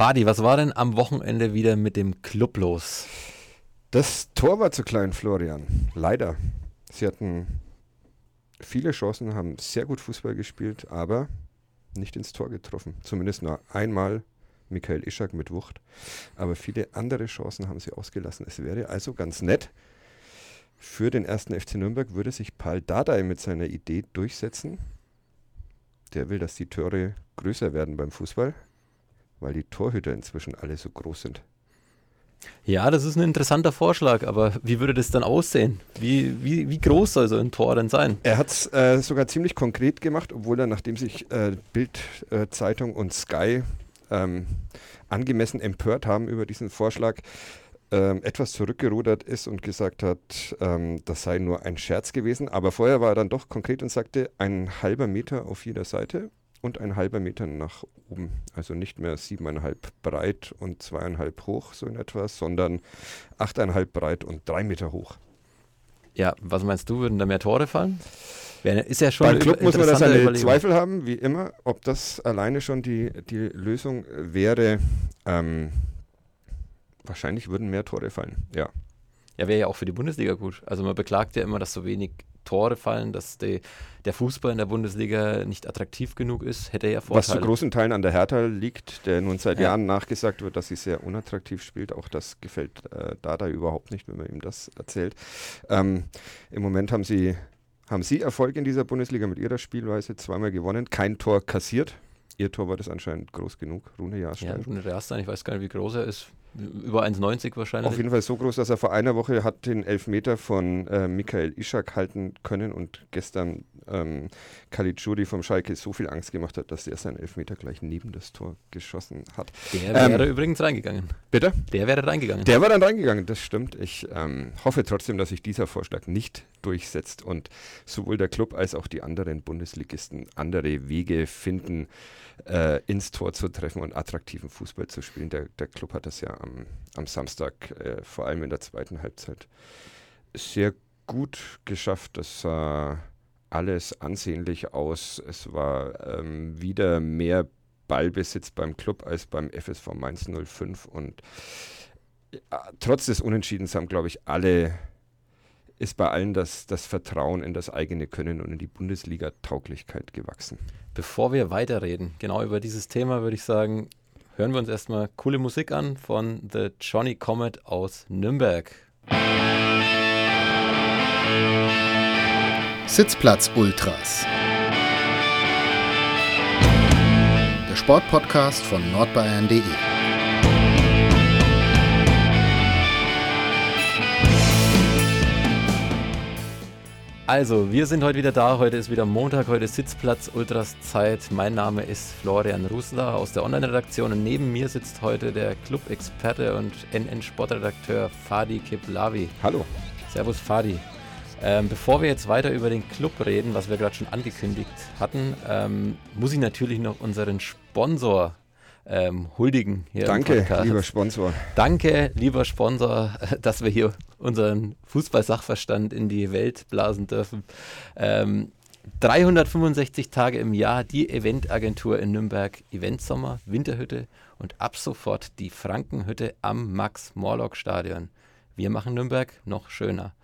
Fadi, was war denn am Wochenende wieder mit dem Club los? Das Tor war zu klein, Florian. Leider. Sie hatten viele Chancen, haben sehr gut Fußball gespielt, aber nicht ins Tor getroffen. Zumindest nur einmal Michael Ischak mit Wucht. Aber viele andere Chancen haben sie ausgelassen. Es wäre also ganz nett. Für den ersten FC Nürnberg würde sich Paul Dardai mit seiner Idee durchsetzen. Der will, dass die Tore größer werden beim Fußball, weil die Torhüter inzwischen alle so groß sind. Ja, das ist ein interessanter Vorschlag, aber wie würde das dann aussehen? Wie, wie, wie groß soll so ein Tor denn sein? Er hat es äh, sogar ziemlich konkret gemacht, obwohl er, nachdem sich äh, Bild, äh, Zeitung und Sky ähm, angemessen empört haben über diesen Vorschlag, ähm, etwas zurückgerudert ist und gesagt hat, ähm, das sei nur ein Scherz gewesen. Aber vorher war er dann doch konkret und sagte, ein halber Meter auf jeder Seite und ein halber Meter nach oben. Also nicht mehr siebeneinhalb breit und zweieinhalb hoch, so in etwa, sondern achteinhalb breit und drei Meter hoch. Ja, was meinst du, würden da mehr Tore fallen? Ist ja schon Beim Club muss man da seine Zweifel haben, wie immer, ob das alleine schon die, die Lösung wäre. Ähm, wahrscheinlich würden mehr Tore fallen, ja. Ja, wäre ja auch für die Bundesliga gut. Also man beklagt ja immer, dass so wenig Tore fallen, dass die, der Fußball in der Bundesliga nicht attraktiv genug ist, hätte er ja Vorteile. Was zu großen Teilen an der Hertha liegt, der nun seit ja. Jahren nachgesagt wird, dass sie sehr unattraktiv spielt. Auch das gefällt äh, Dada überhaupt nicht, wenn man ihm das erzählt. Ähm, Im Moment haben sie, haben sie Erfolg in dieser Bundesliga mit ihrer Spielweise, zweimal gewonnen, kein Tor kassiert. Ihr Tor war das anscheinend groß genug, Rune Jahrstein. Ja, Rune Jahrstein, ich weiß gar nicht, wie groß er ist. Über 1,90 wahrscheinlich. Auf jeden Fall so groß, dass er vor einer Woche hat den Elfmeter von äh, Michael Ischak halten können und gestern ähm, Caligiuri vom Schalke so viel Angst gemacht hat, dass er seinen Elfmeter gleich neben das Tor geschossen hat. Der wäre ähm, übrigens reingegangen. Bitte? Der wäre reingegangen. Der war dann reingegangen, das stimmt. Ich ähm, hoffe trotzdem, dass sich dieser Vorschlag nicht durchsetzt und sowohl der Club als auch die anderen Bundesligisten andere Wege finden, äh, ins Tor zu treffen und attraktiven Fußball zu spielen. Der, der Club hat das ja am, am Samstag, äh, vor allem in der zweiten Halbzeit, sehr gut geschafft. Das sah alles ansehnlich aus. Es war ähm, wieder mehr Ballbesitz beim Club als beim FSV Mainz 05 und äh, trotz des Unentschiedens haben, glaube ich, alle ist bei allen das, das Vertrauen in das eigene Können und in die Bundesliga-Tauglichkeit gewachsen. Bevor wir weiterreden, genau über dieses Thema, würde ich sagen, hören wir uns erstmal coole Musik an von The Johnny Comet aus Nürnberg. Sitzplatz Ultras. Der Sportpodcast von nordbayern.de. Also, wir sind heute wieder da. Heute ist wieder Montag, heute ist Sitzplatz Ultras Zeit. Mein Name ist Florian Rusler aus der Online-Redaktion und neben mir sitzt heute der Club-Experte und NN-Sportredakteur Fadi Kiplavi. Hallo. Servus Fadi. Ähm, bevor wir jetzt weiter über den Club reden, was wir gerade schon angekündigt hatten, ähm, muss ich natürlich noch unseren Sponsor ähm, huldigen hier Danke, lieber Sponsor. Danke, lieber Sponsor, dass wir hier unseren Fußballsachverstand in die Welt blasen dürfen. Ähm, 365 Tage im Jahr die Eventagentur in Nürnberg, Eventsommer, Winterhütte und ab sofort die Frankenhütte am Max-Morlock-Stadion. Wir machen Nürnberg noch schöner.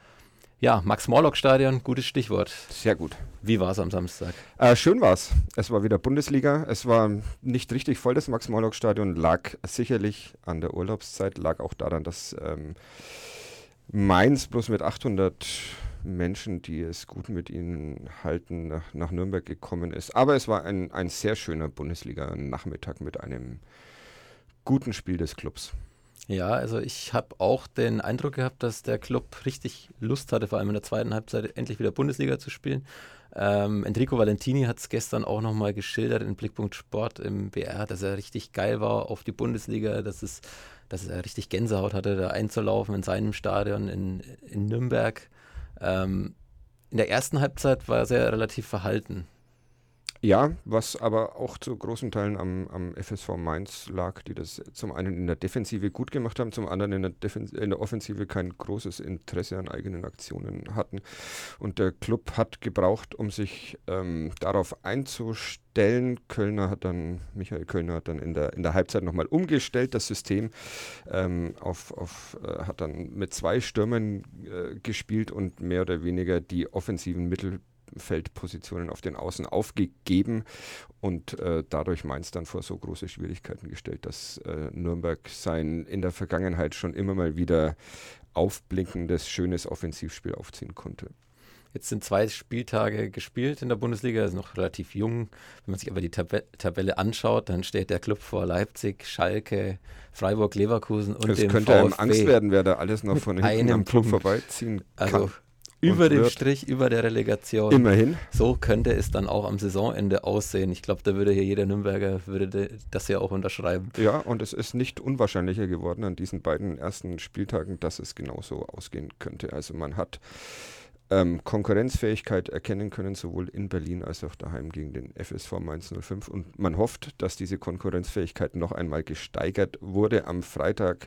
Ja, Max-Morlock-Stadion, gutes Stichwort. Sehr gut. Wie war es am Samstag? Äh, schön war es. Es war wieder Bundesliga. Es war nicht richtig voll, das Max-Morlock-Stadion. Lag sicherlich an der Urlaubszeit, lag auch daran, dass ähm, Mainz bloß mit 800 Menschen, die es gut mit ihnen halten, nach, nach Nürnberg gekommen ist. Aber es war ein, ein sehr schöner Bundesliga-Nachmittag mit einem guten Spiel des Clubs. Ja, also ich habe auch den Eindruck gehabt, dass der Club richtig Lust hatte, vor allem in der zweiten Halbzeit endlich wieder Bundesliga zu spielen. Ähm, Enrico Valentini hat es gestern auch nochmal geschildert in Blickpunkt Sport im BR, dass er richtig geil war auf die Bundesliga, dass, es, dass er richtig Gänsehaut hatte, da einzulaufen in seinem Stadion in, in Nürnberg. Ähm, in der ersten Halbzeit war er sehr relativ verhalten. Ja, was aber auch zu großen Teilen am, am FSV Mainz lag, die das zum einen in der Defensive gut gemacht haben, zum anderen in der, in der Offensive kein großes Interesse an eigenen Aktionen hatten. Und der Club hat gebraucht, um sich ähm, darauf einzustellen. Kölner hat dann, Michael Kölner hat dann in der, in der Halbzeit nochmal umgestellt, das System, ähm, auf, auf, äh, hat dann mit zwei Stürmern äh, gespielt und mehr oder weniger die offensiven Mittel Feldpositionen auf den Außen aufgegeben und äh, dadurch Mainz dann vor so große Schwierigkeiten gestellt, dass äh, Nürnberg sein in der Vergangenheit schon immer mal wieder aufblinkendes, schönes Offensivspiel aufziehen konnte. Jetzt sind zwei Spieltage gespielt in der Bundesliga, ist noch relativ jung. Wenn man sich aber die Tab Tabelle anschaut, dann steht der Club vor Leipzig, Schalke, Freiburg, Leverkusen und es dem könnte VfB einem Angst werden, wer da alles noch von hinten am Club vorbeiziehen kann. Also über dem. Strich, über der Relegation. Immerhin. So könnte es dann auch am Saisonende aussehen. Ich glaube, da würde hier jeder Nürnberger würde de- das ja auch unterschreiben. Ja, und es ist nicht unwahrscheinlicher geworden an diesen beiden ersten Spieltagen, dass es genauso ausgehen könnte. Also man hat ähm, Konkurrenzfähigkeit erkennen können, sowohl in Berlin als auch daheim gegen den FSV Mainz 05. Und man hofft, dass diese Konkurrenzfähigkeit noch einmal gesteigert wurde am Freitag,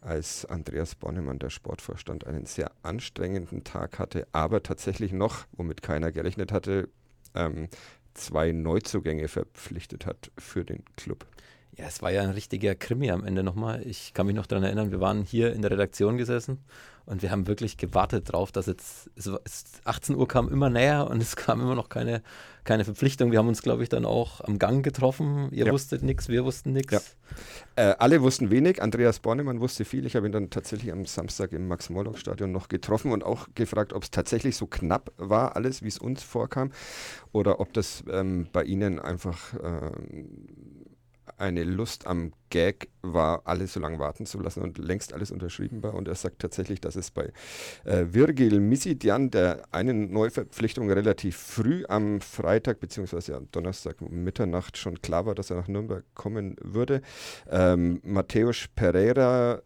als Andreas Bornemann, der Sportvorstand, einen sehr anstrengenden Tag hatte, aber tatsächlich noch, womit keiner gerechnet hatte, ähm, zwei Neuzugänge verpflichtet hat für den Club. Ja, es war ja ein richtiger Krimi am Ende nochmal. Ich kann mich noch daran erinnern, wir waren hier in der Redaktion gesessen und wir haben wirklich gewartet drauf, dass jetzt, es, war- es, 18 Uhr kam immer näher und es kam immer noch keine, keine Verpflichtung. Wir haben uns, glaube ich, dann auch am Gang getroffen. Ihr Ja. wusstet nichts, wir wussten nichts. Ja. Äh, alle wussten wenig. Andreas Bornemann wusste viel. Ich habe ihn dann tatsächlich am Samstag im Max-Morlock-Stadion noch getroffen und auch gefragt, ob es tatsächlich so knapp war, alles, wie es uns vorkam, oder ob das ähm, bei Ihnen einfach ähm, eine Lust am Gag war, alle so lange warten zu lassen und längst alles unterschrieben war. Und er sagt tatsächlich, dass es bei äh, Virgil Misidian, der einen Neuverpflichtung relativ früh am Freitag bzw. am Donnerstag um Mitternacht schon klar war, dass er nach Nürnberg kommen würde. Ähm, Matthäus Pereira,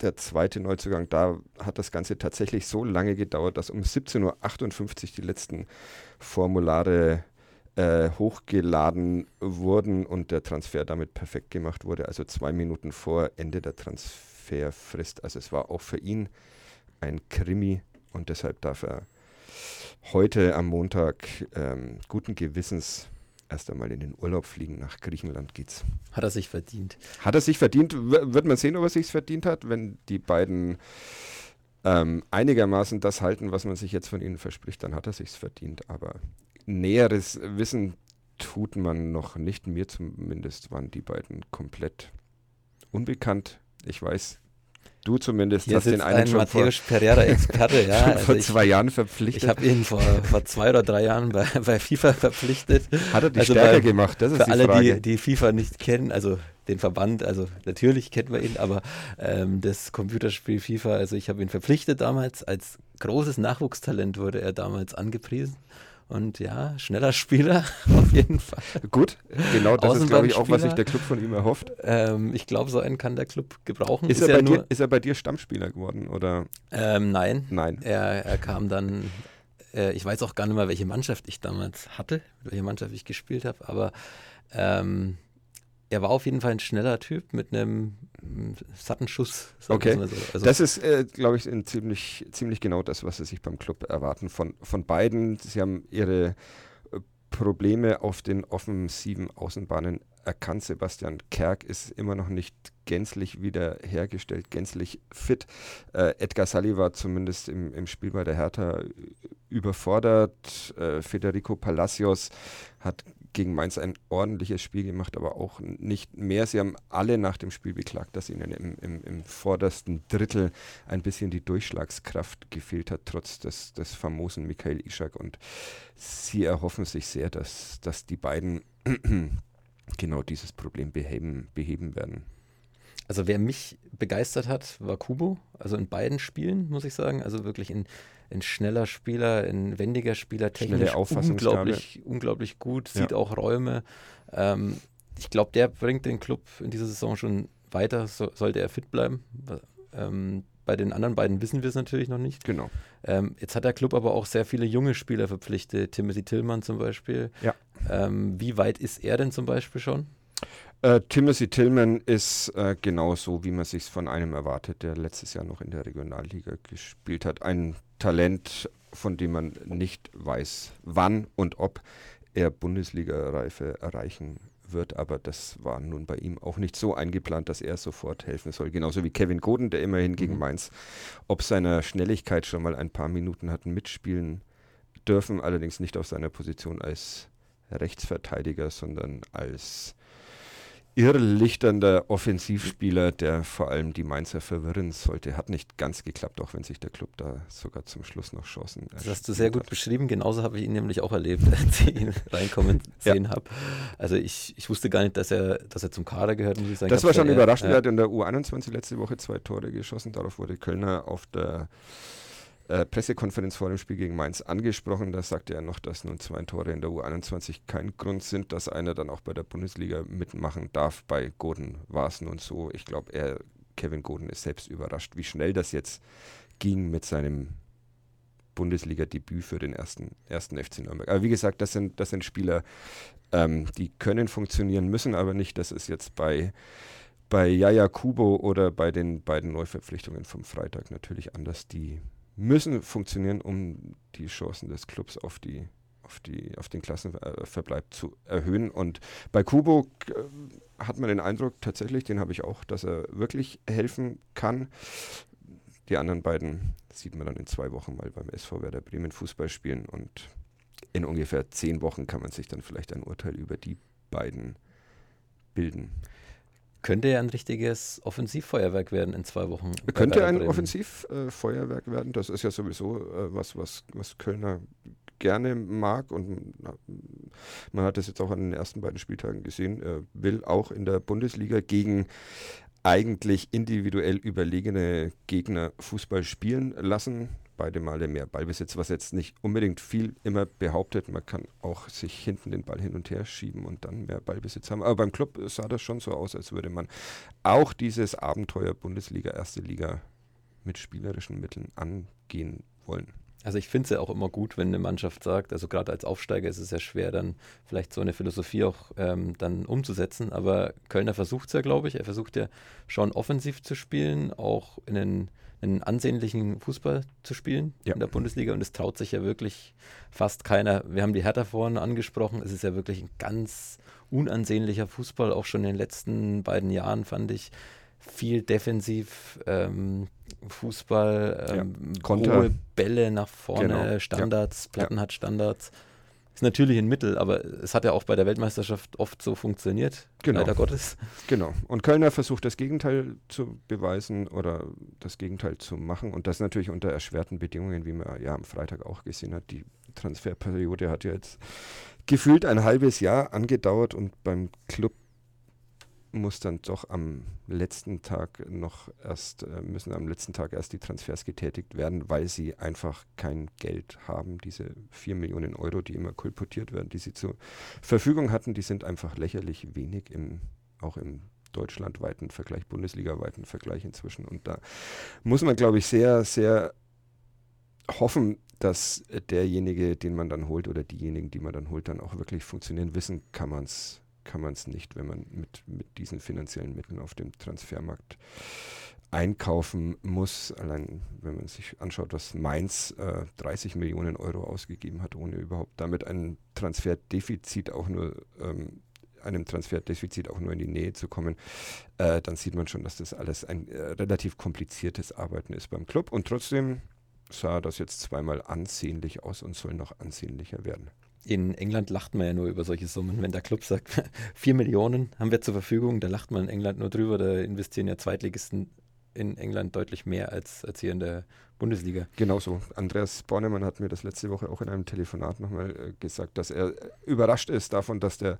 der zweite Neuzugang, da hat das Ganze tatsächlich so lange gedauert, dass um 17.58 Uhr die letzten Formulare äh, hochgeladen wurden und der Transfer damit perfekt gemacht wurde, also zwei Minuten vor Ende der Transferfrist. Also es war auch für ihn ein Krimi und deshalb darf er heute am Montag ähm, guten Gewissens erst einmal in den Urlaub fliegen. Nach Griechenland geht's. Hat er sich verdient. Hat er sich verdient? W wird man sehen, ob er sich verdient hat, wenn die beiden ähm, einigermaßen das halten, was man sich jetzt von ihnen verspricht, dann hat er sich's verdient. Aber näheres Wissen tut man noch nicht. Mir zumindest waren die beiden komplett unbekannt. Ich weiß, du zumindest Hier hast den einen ein schon vor, Matthäus Pereira-Experte. ja, also vor ich, zwei Jahren ich verpflichtet. habe ihn vor, vor zwei oder drei Jahren bei, bei FIFA verpflichtet. Hat er die also stärker bei- gemacht? Das ist Für die alle, Frage. die, die FIFA nicht kennen, also den Verband, also natürlich kennt man ihn, aber ähm, das Computerspiel FIFA, also ich habe ihn verpflichtet damals, als großes Nachwuchstalent wurde er damals angepriesen. Und ja, schneller Spieler, auf jeden Fall. Gut, genau das ist, glaube ich, auch, was sich der Club von ihm erhofft. Ähm, ich glaube, so einen kann der Club gebrauchen. Ist, er, ja bei dir, ist er bei dir Stammspieler geworden? Oder ähm, nein, nein? er, er kam dann, äh, ich weiß auch gar nicht mehr, welche Mannschaft ich damals hatte, mit welcher Mannschaft ich gespielt habe, aber ähm, er war auf jeden Fall ein schneller Typ mit einem mm, satten Schuss. Okay. So. Also, Das ist, äh, glaube ich, ziemlich, ziemlich genau das, was sie sich beim Club erwarten von, von beiden. Sie haben ihre äh, Probleme auf den offensiven Außenbahnen erkannt. Sebastian Kerk ist immer noch nicht gänzlich wiederhergestellt, gänzlich fit. Äh, Edgar Salli war zumindest im, im Spiel bei der Hertha äh, überfordert. Äh, Federico Palacios hat gegen Mainz ein ordentliches Spiel gemacht, aber auch nicht mehr. Sie haben alle nach dem Spiel beklagt, dass ihnen im, im, im vordersten Drittel ein bisschen die Durchschlagskraft gefehlt hat, trotz des, des famosen Michael Ishak. Und sie erhoffen sich sehr, dass, dass die beiden genau dieses Problem beheben, beheben werden. also wer mich begeistert hat, war Kubo. Also in beiden Spielen, muss ich sagen. Also wirklich ein, ein schneller Spieler, ein wendiger Spieler, technisch unglaublich, unglaublich gut, Ja. sieht auch Räume. Ähm, ich glaube, der bringt den Club in dieser Saison schon weiter, so, sollte er fit bleiben. Ähm, Bei den anderen beiden wissen wir es natürlich noch nicht. Genau. Ähm, jetzt hat der Club aber auch sehr viele junge Spieler verpflichtet, Timothy Tillmann zum Beispiel. Ja. Ähm, wie weit ist er denn zum Beispiel schon? Äh, Timothy Tillman ist äh, genau so, wie man sich von einem erwartet, der letztes Jahr noch in der Regionalliga gespielt hat. Ein Talent, von dem man nicht weiß, wann und ob er Bundesliga-Reife erreichen wird, aber das war nun bei ihm auch nicht so eingeplant, dass er sofort helfen soll. Genauso wie Kevin Goden, der immerhin gegen mhm. Mainz ob seiner Schnelligkeit schon mal ein paar Minuten hatten mitspielen dürfen, allerdings nicht auf seiner Position als Rechtsverteidiger, sondern als irrlichternder Offensivspieler, der vor allem die Mainzer verwirren sollte. Hat nicht ganz geklappt, auch wenn sich der Club da sogar zum Schluss noch Chancen Das hast du sehr gut hat. beschrieben. Genauso habe ich ihn nämlich auch erlebt, als ich ihn reinkommen sehen ja. habe. Also ich, ich wusste gar nicht, dass er, dass er zum Kader gehört, muss ich sagen. Das war schon überraschend. Er hat in der U21 letzte Woche zwei Tore geschossen. Darauf wurde Kölner auf der äh, Pressekonferenz vor dem Spiel gegen Mainz angesprochen. Da sagte er noch, dass nun zwei Tore in der U21 kein Grund sind, dass einer dann auch bei der Bundesliga mitmachen darf. Bei Goden war es nun so. Ich glaube, er, Kevin Goden, ist selbst überrascht, wie schnell das jetzt ging mit seinem Bundesliga-Debüt für den ersten, ersten FC Nürnberg. Aber wie gesagt, das sind, das sind Spieler, ähm, die können funktionieren, müssen aber nicht. Das ist jetzt bei bei Yaya Kubo oder bei den beiden Neuverpflichtungen vom Freitag natürlich anders. Die müssen funktionieren, um die Chancen des Clubs auf die auf, die, auf den Klassenverbleib zu erhöhen. Und bei Kubo äh, hat man den Eindruck, tatsächlich, den habe ich auch, dass er wirklich helfen kann. Die anderen beiden sieht man dann in zwei Wochen mal beim SV Werder Bremen Fußball spielen und in ungefähr zehn Wochen kann man sich dann vielleicht ein Urteil über die beiden bilden könnte ja ein richtiges Offensivfeuerwerk werden in zwei Wochen. Könnte ein Offensivfeuerwerk äh, werden. Das ist ja sowieso äh, was, was, was Kölner gerne mag und man hat das jetzt auch an den ersten beiden Spieltagen gesehen, er will auch in der Bundesliga gegen eigentlich individuell überlegene Gegner Fußball spielen lassen beide Male mehr Ballbesitz, was jetzt nicht unbedingt viel immer behauptet. Man kann auch sich hinten den Ball hin und her schieben und dann mehr Ballbesitz haben. Aber beim Club sah das schon so aus, als würde man auch dieses Abenteuer Bundesliga, erste Liga mit spielerischen Mitteln angehen wollen. Also ich finde es ja auch immer gut, wenn eine Mannschaft sagt, also gerade als Aufsteiger ist es ja schwer, dann vielleicht so eine Philosophie auch ähm, dann umzusetzen. Aber Kölner versucht es ja, glaube ich. Er versucht ja schon offensiv zu spielen, auch in den einen ansehnlichen Fußball zu spielen ja. in der Bundesliga und es traut sich ja wirklich fast keiner. Wir haben die Hertha vorhin angesprochen, es ist ja wirklich ein ganz unansehnlicher Fußball, auch schon in den letzten beiden Jahren fand ich viel defensiv ähm, Fußball, ähm, ja. hohe Bälle nach vorne, genau. Standards, ja. Platten hat Standards. Ist natürlich ein Mittel, aber es hat ja auch bei der Weltmeisterschaft oft so funktioniert, genau. leider Gottes. Genau. Und Kölner versucht das Gegenteil zu beweisen oder das Gegenteil zu machen. Und das natürlich unter erschwerten Bedingungen, wie man ja am Freitag auch gesehen hat. Die Transferperiode hat ja jetzt gefühlt ein halbes Jahr angedauert und beim Club muss dann doch am letzten Tag noch erst, äh, müssen am letzten Tag erst die Transfers getätigt werden, weil sie einfach kein Geld haben. Diese 4 Millionen Euro, die immer kolportiert werden, die sie zur Verfügung hatten, die sind einfach lächerlich wenig im, auch im deutschlandweiten Vergleich, bundesligaweiten Vergleich inzwischen. Und da muss man, glaube ich, sehr, sehr hoffen, dass derjenige, den man dann holt oder diejenigen, die man dann holt, dann auch wirklich funktionieren. Wissen kann man es kann man es nicht, wenn man mit, mit diesen finanziellen Mitteln auf dem Transfermarkt einkaufen muss. Allein wenn man sich anschaut, was Mainz äh, 30 Millionen Euro ausgegeben hat, ohne überhaupt damit ein Transferdefizit auch nur ähm, einem Transferdefizit auch nur in die Nähe zu kommen, äh, dann sieht man schon, dass das alles ein äh, relativ kompliziertes Arbeiten ist beim Club. Und trotzdem sah das jetzt zweimal ansehnlich aus und soll noch ansehnlicher werden in England lacht man ja nur über solche Summen. Wenn der Club sagt, 4 Millionen haben wir zur Verfügung, da lacht man in England nur drüber. Da investieren ja Zweitligisten in England deutlich mehr als, als hier in der Bundesliga. Genauso. Andreas Bornemann hat mir das letzte Woche auch in einem Telefonat nochmal äh, gesagt, dass er überrascht ist davon, dass der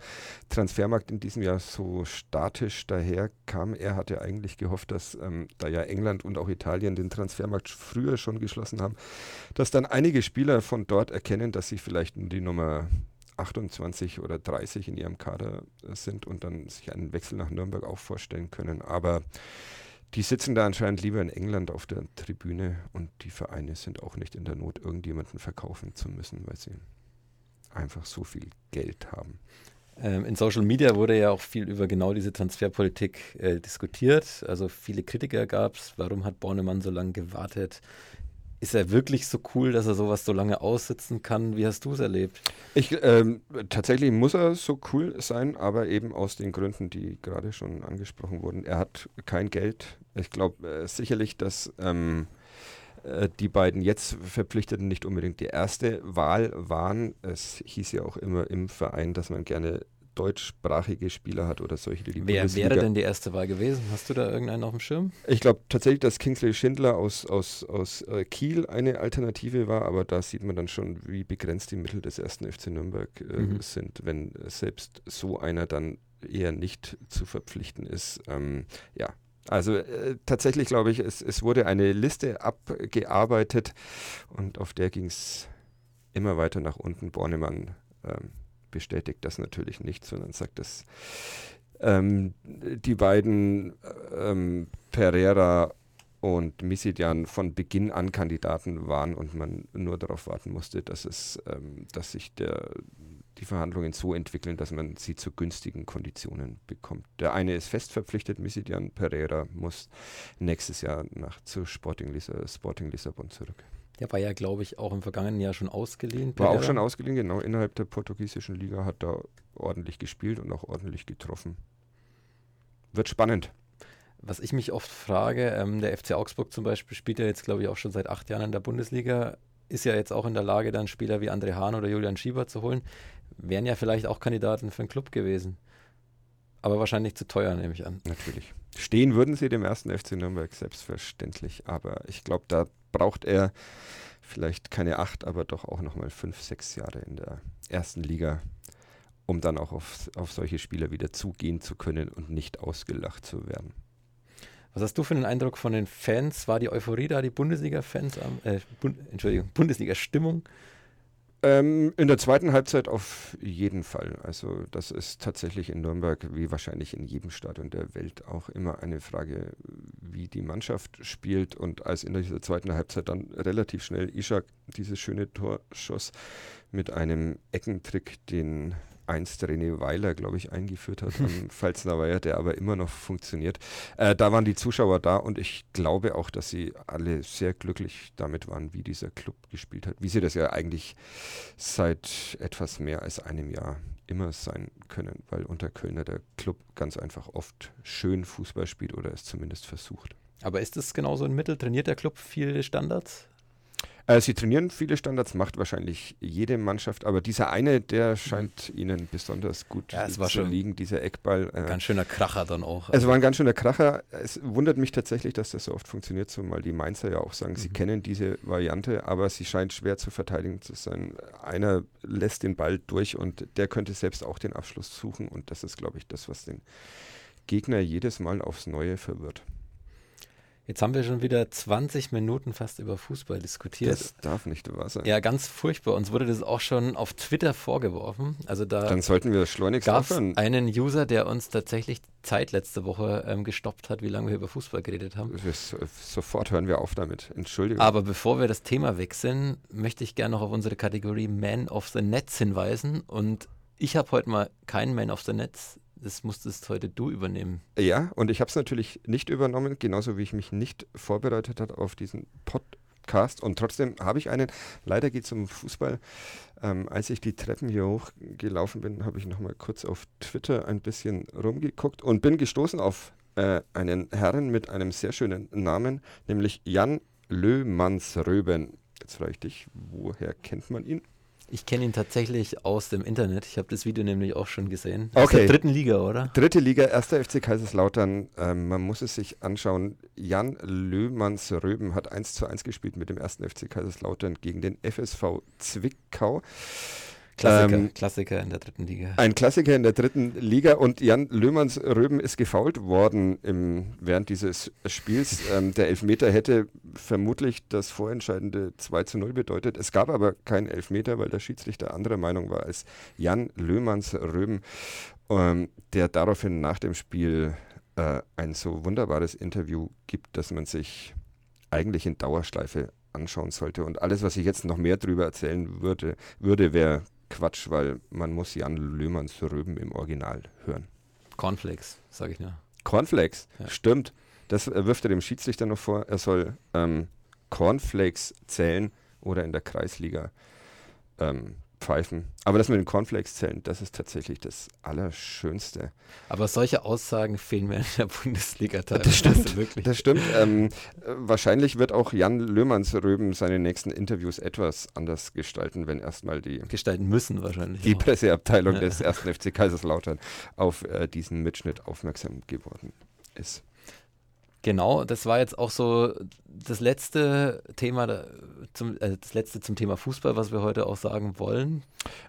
Transfermarkt in diesem Jahr so statisch daherkam. Er hatte eigentlich gehofft, dass ähm, da ja England und auch Italien den Transfermarkt früher schon geschlossen haben, dass dann einige Spieler von dort erkennen, dass sie vielleicht die Nummer 28 oder 30 in ihrem Kader sind und dann sich einen Wechsel nach Nürnberg auch vorstellen können. Aber Die sitzen da anscheinend lieber in England auf der Tribüne und die Vereine sind auch nicht in der Not, irgendjemanden verkaufen zu müssen, weil sie einfach so viel Geld haben. Ähm, in Social Media wurde ja auch viel über genau diese Transferpolitik äh, diskutiert. Also viele Kritiker gab es. Warum hat Bornemann so lange gewartet? Ist er wirklich so cool, dass er sowas so lange aussitzen kann? Wie hast du es erlebt? Ich, ähm, tatsächlich muss er so cool sein, aber eben aus den Gründen, die gerade schon angesprochen wurden. Er hat kein Geld. Ich glaube äh, sicherlich, dass ähm, äh, die beiden jetzt Verpflichteten nicht unbedingt die erste Wahl waren. Es hieß ja auch immer im Verein, dass man gerne deutschsprachige Spieler hat oder solche, die Wer wäre denn die erste Wahl gewesen? Hast du da irgendeinen auf dem Schirm? Ich glaube tatsächlich, dass Kingsley Schindler aus, aus, aus äh, Kiel eine Alternative war, aber da sieht man dann schon, wie begrenzt die Mittel des ersten FC Nürnberg äh, mhm. sind, wenn selbst so einer dann eher nicht zu verpflichten ist. Ähm, ja, also äh, tatsächlich glaube ich, es, es wurde eine Liste abgearbeitet und auf der ging es immer weiter nach unten. Bornemann ähm, bestätigt das natürlich nicht, sondern sagt, dass ähm, die beiden ähm, Pereira und Misidian von Beginn an Kandidaten waren und man nur darauf warten musste, dass es, ähm, dass sich der, die Verhandlungen so entwickeln, dass man sie zu günstigen Konditionen bekommt. Der eine ist fest verpflichtet, Misidian Pereira muss nächstes Jahr nach zu Sporting, Lissa, Sporting Lissabon zurück. Der war ja, glaube ich, auch im vergangenen Jahr schon ausgeliehen. War auch schon ausgeliehen, genau. Innerhalb der portugiesischen Liga hat er ordentlich gespielt und auch ordentlich getroffen. Wird spannend. Was ich mich oft frage, ähm, der FC Augsburg zum Beispiel spielt ja jetzt, glaube ich, auch schon seit acht Jahren in der Bundesliga, ist ja jetzt auch in der Lage, dann Spieler wie André Hahn oder Julian Schieber zu holen. Wären ja vielleicht auch Kandidaten für einen Club gewesen. Aber wahrscheinlich zu teuer, nehme ich an. Natürlich. Stehen würden sie dem ersten FC Nürnberg selbstverständlich, aber ich glaube, da braucht er vielleicht keine acht, aber doch auch nochmal fünf, sechs Jahre in der ersten Liga, um dann auch auf, auf solche Spieler wieder zugehen zu können und nicht ausgelacht zu werden. Was hast du für einen Eindruck von den Fans? War die Euphorie da, die Bundesliga-Fans, äh, Bund, Entschuldigung, Bundesliga-Stimmung? Ähm, in der zweiten Halbzeit auf jeden Fall. Also das ist tatsächlich in Nürnberg, wie wahrscheinlich in jedem Stadion der Welt, auch immer eine Frage, wie die Mannschaft spielt. Und als in dieser zweiten Halbzeit dann relativ schnell Ishak dieses schöne Tor schoss mit einem Eckentrick, den einst René Weiler, glaube ich, eingeführt hat am Pfalzner Weiher, der aber immer noch funktioniert. Äh, da waren die Zuschauer da und ich glaube auch, dass sie alle sehr glücklich damit waren, wie dieser Club gespielt hat, wie sie das ja eigentlich seit etwas mehr als einem Jahr immer sein können, weil unter Kölner der Club ganz einfach oft schön Fußball spielt oder es zumindest versucht. Aber ist es genauso ein Mittel? Trainiert der Club viele Standards? Äh, sie trainieren viele Standards, macht wahrscheinlich jede Mannschaft, aber dieser eine, der scheint ihnen besonders gut ja, es war zu schon liegen, dieser Eckball. Äh, ganz schöner Kracher dann auch. Es war ein ganz schöner Kracher. Es wundert mich tatsächlich, dass das so oft funktioniert, zumal die Mainzer ja auch sagen, mhm. sie kennen diese Variante, aber sie scheint schwer zu verteidigen zu sein. Einer lässt den Ball durch und der könnte selbst auch den Abschluss suchen und das ist, glaube ich, das, was den Gegner jedes Mal aufs Neue verwirrt. Jetzt haben wir schon wieder 20 Minuten fast über Fußball diskutiert. Das darf nicht wahr sein. Ja, ganz furchtbar. Uns wurde das auch schon auf Twitter vorgeworfen. Also da Dann sollten wir schleunigst gab einen User, der uns tatsächlich Zeit letzte Woche ähm, gestoppt hat, wie lange wir über Fußball geredet haben. Wir, sofort hören wir auf damit. Entschuldigung. Aber bevor wir das Thema wechseln, möchte ich gerne noch auf unsere Kategorie Man of the Nets hinweisen. Und ich habe heute mal keinen Man of the Nets das musstest heute du übernehmen. Ja, und ich habe es natürlich nicht übernommen, genauso wie ich mich nicht vorbereitet habe auf diesen Podcast. Und trotzdem habe ich einen. Leider geht es um Fußball. Ähm, als ich die Treppen hier hochgelaufen bin, habe ich nochmal kurz auf Twitter ein bisschen rumgeguckt und bin gestoßen auf äh, einen Herrn mit einem sehr schönen Namen, nämlich Jan Löhmannsröben. Jetzt frage ich dich, woher kennt man ihn? Ich kenne ihn tatsächlich aus dem Internet. Ich habe das Video nämlich auch schon gesehen. Aus okay. der dritten Liga, oder? Dritte Liga, erster FC Kaiserslautern. Ähm, man muss es sich anschauen. Jan Löhmanns-Röben hat 1 zu 1 gespielt mit dem ersten FC Kaiserslautern gegen den FSV Zwickau. Klassiker, ähm, Klassiker in der dritten Liga. Ein Klassiker in der dritten Liga und Jan Löhmanns Röben ist gefault worden im, während dieses Spiels. Ähm, der Elfmeter hätte vermutlich das vorentscheidende 2 zu 0 bedeutet. Es gab aber keinen Elfmeter, weil der Schiedsrichter anderer Meinung war als Jan Löhmanns Röben, ähm, der daraufhin nach dem Spiel äh, ein so wunderbares Interview gibt, dass man sich eigentlich in Dauerschleife anschauen sollte. Und alles, was ich jetzt noch mehr drüber erzählen würde, würde wäre Quatsch, weil man muss Jan Löhmanns Röben im Original hören. Cornflakes, sage ich nur. Cornflakes, ja. stimmt. Das äh, wirft er dem Schiedsrichter noch vor. Er soll ähm, Cornflakes zählen oder in der Kreisliga ähm, pfeifen. Aber das mit den Cornflakes zählen, das ist tatsächlich das Allerschönste. Aber solche Aussagen fehlen mir in der Bundesliga teilweise. Das stimmt, wirklich. Das stimmt. Ähm, wahrscheinlich wird auch Jan Löhmanns-Röben seine nächsten Interviews etwas anders gestalten, wenn erstmal die gestalten müssen wahrscheinlich die auch. Presseabteilung ja. des ersten FC Kaiserslautern auf äh, diesen Mitschnitt aufmerksam geworden ist. Genau, das war jetzt auch so das letzte Thema zum, äh, das letzte zum Thema Fußball, was wir heute auch sagen wollen.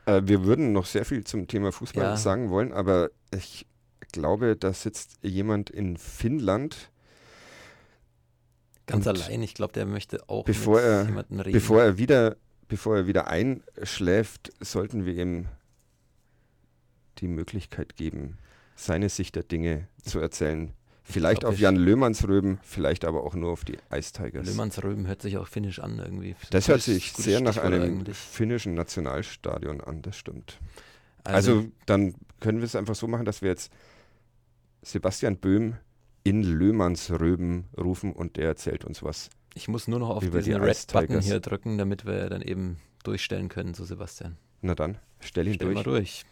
Äh, wir würden noch sehr viel zum Thema Fußball ja. sagen wollen, aber ich glaube, da sitzt jemand in Finnland. Ganz allein, ich glaube, der möchte auch bevor mit er, jemandem reden. Bevor er wieder, bevor er wieder einschläft, sollten wir ihm die Möglichkeit geben, seine Sicht der Dinge zu erzählen. Vielleicht auf Jan Löhmanns Röben, vielleicht aber auch nur auf die Ice Tigers. Löhmanns Röben hört sich auch finnisch an irgendwie. Das hört sich sehr nach einem eigentlich. finnischen Nationalstadion an, das stimmt. Also, also dann können wir es einfach so machen, dass wir jetzt Sebastian Böhm in Löhmanns Röben rufen und der erzählt uns was. Ich muss nur noch auf diesen die Red-Button hier drücken, damit wir dann eben durchstellen können zu Sebastian. Na dann, stell ihn stell durch. Mal durch.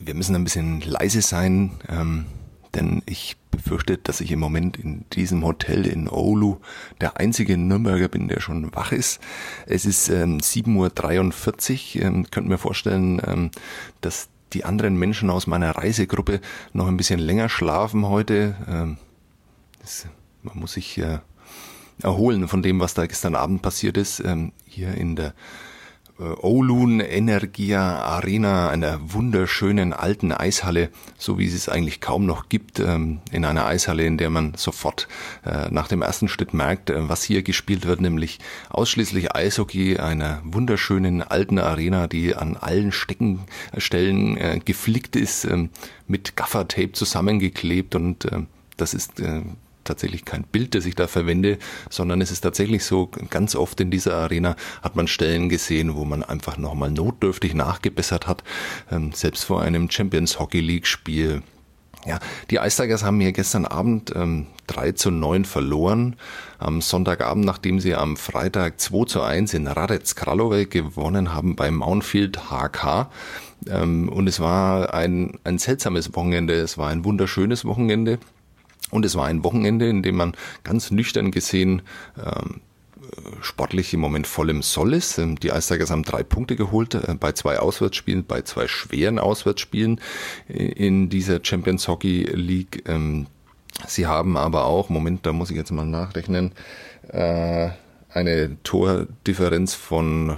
Wir müssen ein bisschen leise sein, ähm, denn ich befürchte, dass ich im Moment in diesem Hotel in Oulu der einzige Nürnberger bin, der schon wach ist. Es ist ähm, 7.43 Uhr. Ähm, könnt mir vorstellen, ähm, dass die anderen Menschen aus meiner Reisegruppe noch ein bisschen länger schlafen heute. Ähm, das, man muss sich äh, erholen von dem, was da gestern Abend passiert ist. Ähm, hier in der Oulun Energia Arena, einer wunderschönen alten Eishalle, so wie es es eigentlich kaum noch gibt, ähm, in einer Eishalle, in der man sofort äh, nach dem ersten Schritt merkt, äh, was hier gespielt wird, nämlich ausschließlich Eishockey, einer wunderschönen alten Arena, die an allen Steckenstellen geflickt ist, ähm, mit Gaffertape zusammengeklebt und das ist tatsächlich kein Bild, das ich da verwende, sondern es ist tatsächlich so, ganz oft in dieser Arena hat man Stellen gesehen, wo man einfach nochmal notdürftig nachgebessert hat, ähm, selbst vor einem Champions Hockey League Spiel. Ja, die Ice Tigers haben hier gestern Abend ähm, 3 zu 9 verloren. Am Sonntagabend, nachdem sie am Freitag 2 zu 1 in Radec Kralove gewonnen haben bei Mountfield HK. Ähm, und es war ein, ein seltsames Wochenende. Es war ein wunderschönes Wochenende. Und es war ein Wochenende, in dem man ganz nüchtern gesehen ähm, sportlich im Moment voll im Soll ist. Ähm, die Eistigers haben drei Punkte geholt äh, bei zwei Auswärtsspielen, bei zwei schweren Auswärtsspielen in dieser Champions Hockey League. Ähm, sie haben aber auch, Moment, da muss ich jetzt mal nachrechnen, äh, eine Tordifferenz von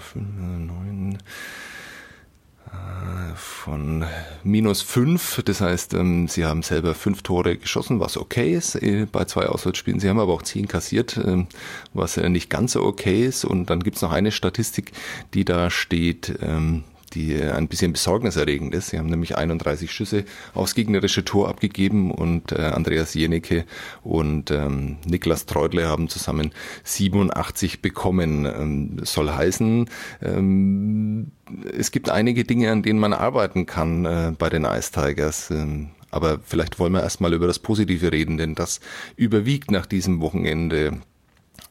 von minus fünf. Das heißt, ähm, sie haben selber fünf Tore geschossen, was okay ist äh, bei zwei Auswärtsspielen. Sie haben aber auch zehn kassiert, ähm, was nicht ganz so okay ist. Und dann gibt's noch eine Statistik, die da steht, ähm, die ein bisschen besorgniserregend ist. Sie haben nämlich 31 Schüsse aufs gegnerische Tor abgegeben und äh, Andreas Jenecke und ähm, Niklas Treudle haben zusammen 87 bekommen. Ähm, soll heißen, ähm, es gibt einige Dinge, an denen man arbeiten kann äh, bei den Ice Tigers. Ähm, aber vielleicht wollen wir erstmal über das Positive reden, denn das überwiegt nach diesem Wochenende.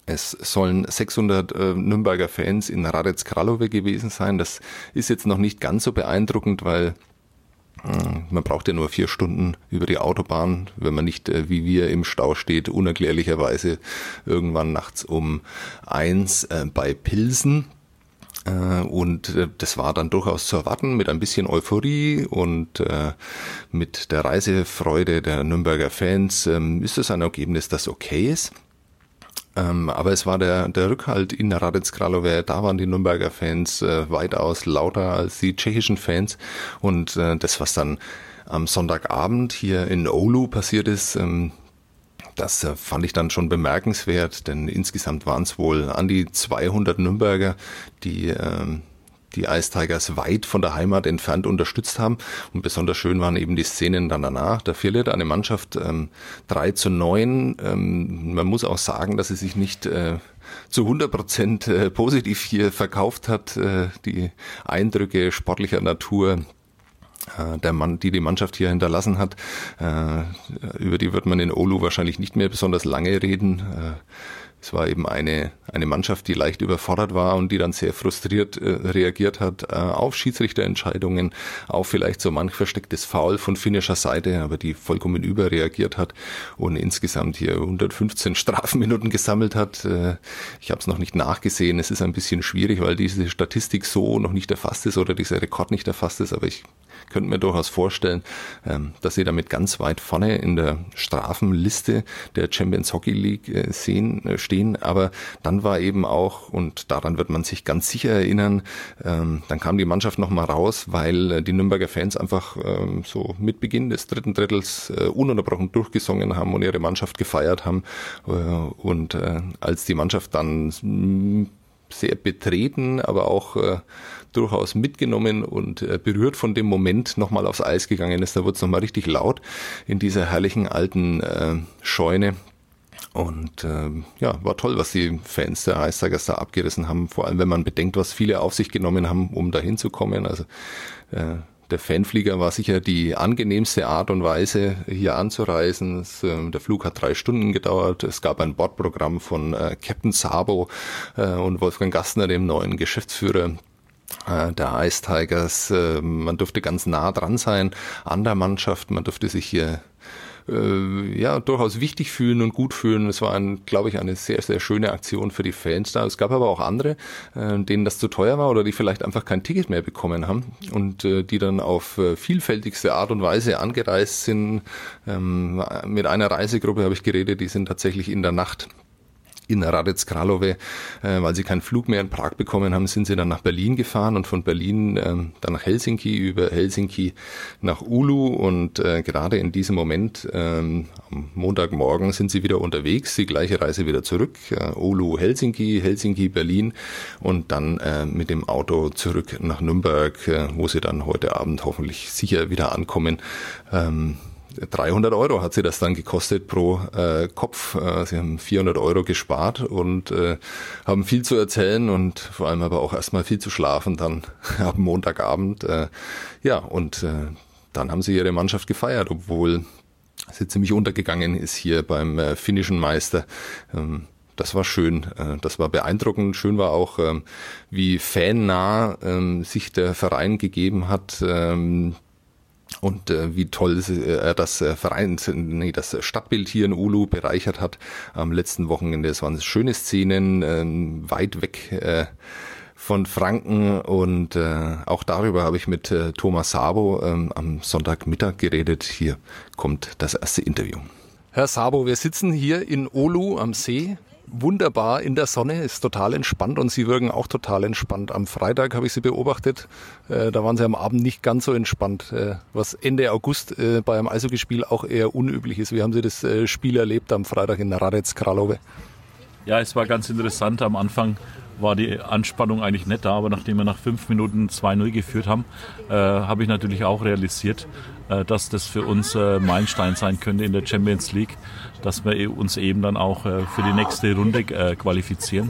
Es sollen 600 äh, Nürnberger Fans in Radec Kralove gewesen sein. Das ist jetzt noch nicht ganz so beeindruckend, weil äh, man braucht ja nur vier Stunden über die Autobahn, wenn man nicht äh, wie wir im Stau steht, unerklärlicherweise irgendwann nachts um eins äh, bei Pilsen. Und das war dann durchaus zu erwarten mit ein bisschen Euphorie und mit der Reisefreude der Nürnberger Fans ähm, ist es ein Ergebnis, das okay ist. Ähm, aber es war der, der Rückhalt in Radec Kralove, da waren die Nürnberger Fans äh, weitaus lauter als die tschechischen Fans. Und äh, das, was dann am Sonntagabend hier in Oulu passiert ist, ähm, das äh, fand ich dann schon bemerkenswert, denn insgesamt waren es wohl an die 200 Nürnberger, die ähm, die Ice Tigers weit von der Heimat entfernt unterstützt haben. Und besonders schön waren eben die Szenen dann danach. Da verliert eine Mannschaft ähm, 3 zu 9. Ähm, man muss auch sagen, dass sie sich nicht äh, zu 100 Prozent äh, positiv hier verkauft hat. Äh, die Eindrücke sportlicher Natur äh, der Mann, die die Mannschaft hier hinterlassen hat, äh, über die wird man in Olu wahrscheinlich nicht mehr besonders lange reden. Es war eben eine, eine Mannschaft, die leicht überfordert war und die dann sehr frustriert äh, reagiert hat äh, auf Schiedsrichterentscheidungen, auf vielleicht so manch verstecktes Foul von finnischer Seite, aber die vollkommen überreagiert hat und insgesamt hier 115 Strafminuten gesammelt hat. Äh, ich habe es noch nicht nachgesehen. Es ist ein bisschen schwierig, weil diese Statistik so noch nicht erfasst ist oder dieser Rekord nicht erfasst ist, aber ich könnte mir durchaus vorstellen, ähm, dass sie damit ganz weit vorne in der Strafenliste der Champions Hockey League äh, sehen, äh, stehen. Aber dann war eben auch, und daran wird man sich ganz sicher erinnern, ähm, dann kam die Mannschaft nochmal raus, weil äh, die Nürnberger Fans einfach ähm, so mit Beginn des dritten Drittels ununterbrochen durchgesungen haben und ihre Mannschaft gefeiert haben. Und als die Mannschaft dann sehr betreten, aber auch durchaus mitgenommen und äh, berührt von dem Moment nochmal aufs Eis gegangen ist. Da wurde es nochmal richtig laut in dieser herrlichen alten äh, Scheune. Und ähm, ja, war toll, was die Fans der Eistigers da abgerissen haben, vor allem wenn man bedenkt, was viele auf sich genommen haben, um da hinzukommen. Also äh, der Fanflieger war sicher die angenehmste Art und Weise, hier anzureisen. Es, äh, der Flug hat drei Stunden gedauert. Es gab ein Bordprogramm von äh, Captain Sabo äh, und Wolfgang Gastner, dem neuen Geschäftsführer äh, der Ice Tigers. Äh, man durfte ganz nah dran sein an der Mannschaft. Man durfte sich hier äh, ja durchaus wichtig fühlen und gut fühlen. Es war, ein, glaube ich, eine sehr, sehr schöne Aktion für die Fans da. Es gab aber auch andere, äh, denen das zu teuer war oder die vielleicht einfach kein Ticket mehr bekommen haben und äh, die dann auf äh, vielfältigste Art und Weise angereist sind. Ähm, mit einer Reisegruppe habe ich geredet, die sind tatsächlich in der Nacht in Radec Kralove, äh, weil sie keinen Flug mehr in Prag bekommen haben, sind sie dann nach Berlin gefahren und von Berlin äh, dann nach Helsinki, über Helsinki nach Ulu und äh, gerade in diesem Moment, ähm, am Montagmorgen sind sie wieder unterwegs, die gleiche Reise wieder zurück, äh, Ulu, Helsinki, Helsinki, Berlin und dann äh, mit dem Auto zurück nach Nürnberg, äh, wo sie dann heute Abend hoffentlich sicher wieder ankommen. Ähm, 300 Euro hat sie das dann gekostet pro äh, Kopf. Äh, sie haben 400 Euro gespart und äh, haben viel zu erzählen und vor allem aber auch erstmal viel zu schlafen dann am Montagabend. Äh, ja, und äh, dann haben sie ihre Mannschaft gefeiert, obwohl sie ziemlich untergegangen ist hier beim äh, finnischen Meister. Ähm, das war schön, äh, das war beeindruckend. Schön war auch, ähm, wie fannah ähm, sich der Verein gegeben hat ähm, und äh, wie toll äh, das äh, Verein, nee, das Stadtbild hier in Ulu bereichert hat am letzten Wochenende. Es waren schöne Szenen, äh, weit weg äh, von Franken und äh, auch darüber habe ich mit äh, Thomas Sabo ähm, am Sonntagmittag geredet. Hier kommt das erste Interview. Herr Sabo, wir sitzen hier in Olu am See wunderbar in der Sonne, ist total entspannt und Sie wirken auch total entspannt. Am Freitag habe ich Sie beobachtet, äh, da waren Sie am Abend nicht ganz so entspannt, äh, was Ende August äh, bei einem Eishockeyspiel auch eher unüblich ist. Wie haben Sie das Spiel erlebt am Freitag in Radec Kralove? Ja, es war ganz interessant. Am Anfang war die Anspannung eigentlich nicht da, aber nachdem wir nach fünf Minuten 2-0 geführt haben, äh, habe ich natürlich auch realisiert, dass das für uns äh, Meilenstein sein könnte in der Champions League, dass wir e-, uns eben dann auch äh, für die nächste Runde äh, qualifizieren.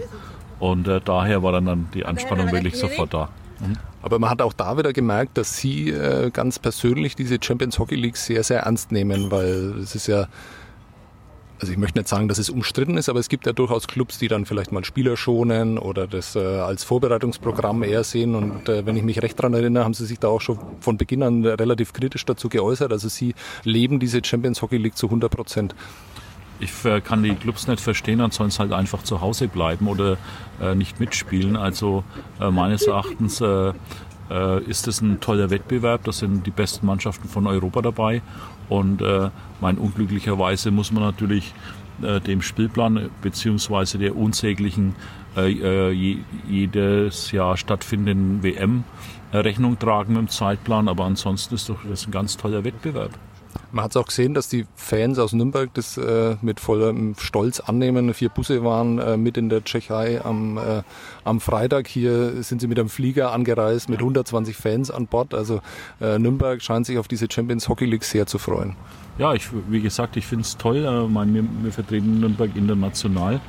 Und äh, daher war dann, dann die Anspannung wirklich sofort da. Mhm. Aber man hat auch da wieder gemerkt, dass Sie ganz persönlich diese Champions Hockey League sehr, sehr ernst nehmen, weil es ist ja also ich möchte nicht sagen, dass es umstritten ist, aber es gibt ja durchaus Clubs, die dann vielleicht mal Spieler schonen oder das äh, als Vorbereitungsprogramm eher sehen. Und äh, wenn ich mich recht daran erinnere, haben sie sich da auch schon von Beginn an relativ kritisch dazu geäußert. Also sie leben diese Champions Hockey League zu 100 Prozent. Ich äh, kann die Clubs nicht verstehen, dann sollen sie halt einfach zu Hause bleiben oder äh, nicht mitspielen. Also äh, meines Erachtens äh, ist es ein toller Wettbewerb. Da sind die besten Mannschaften von Europa dabei. Und äh, mein unglücklicherweise muss man natürlich äh, dem Spielplan beziehungsweise der unsäglichen äh, äh je, jedes Jahr stattfindenden WM äh, Rechnung tragen mit dem Zeitplan. Aber ansonsten ist doch das ein ganz toller Wettbewerb. Man hat es auch gesehen, dass die Fans aus Nürnberg das äh, mit vollem Stolz annehmen. Vier Busse waren äh, mit in der Tschechei am, äh, am Freitag. Hier sind sie mit einem Flieger angereist mit 120 Fans an Bord. Also äh, Nürnberg scheint sich auf diese Champions Hockey League sehr zu freuen. Ja, ich, wie gesagt, ich finde es toll. Äh, mein, wir, wir, vertreten Nürnberg international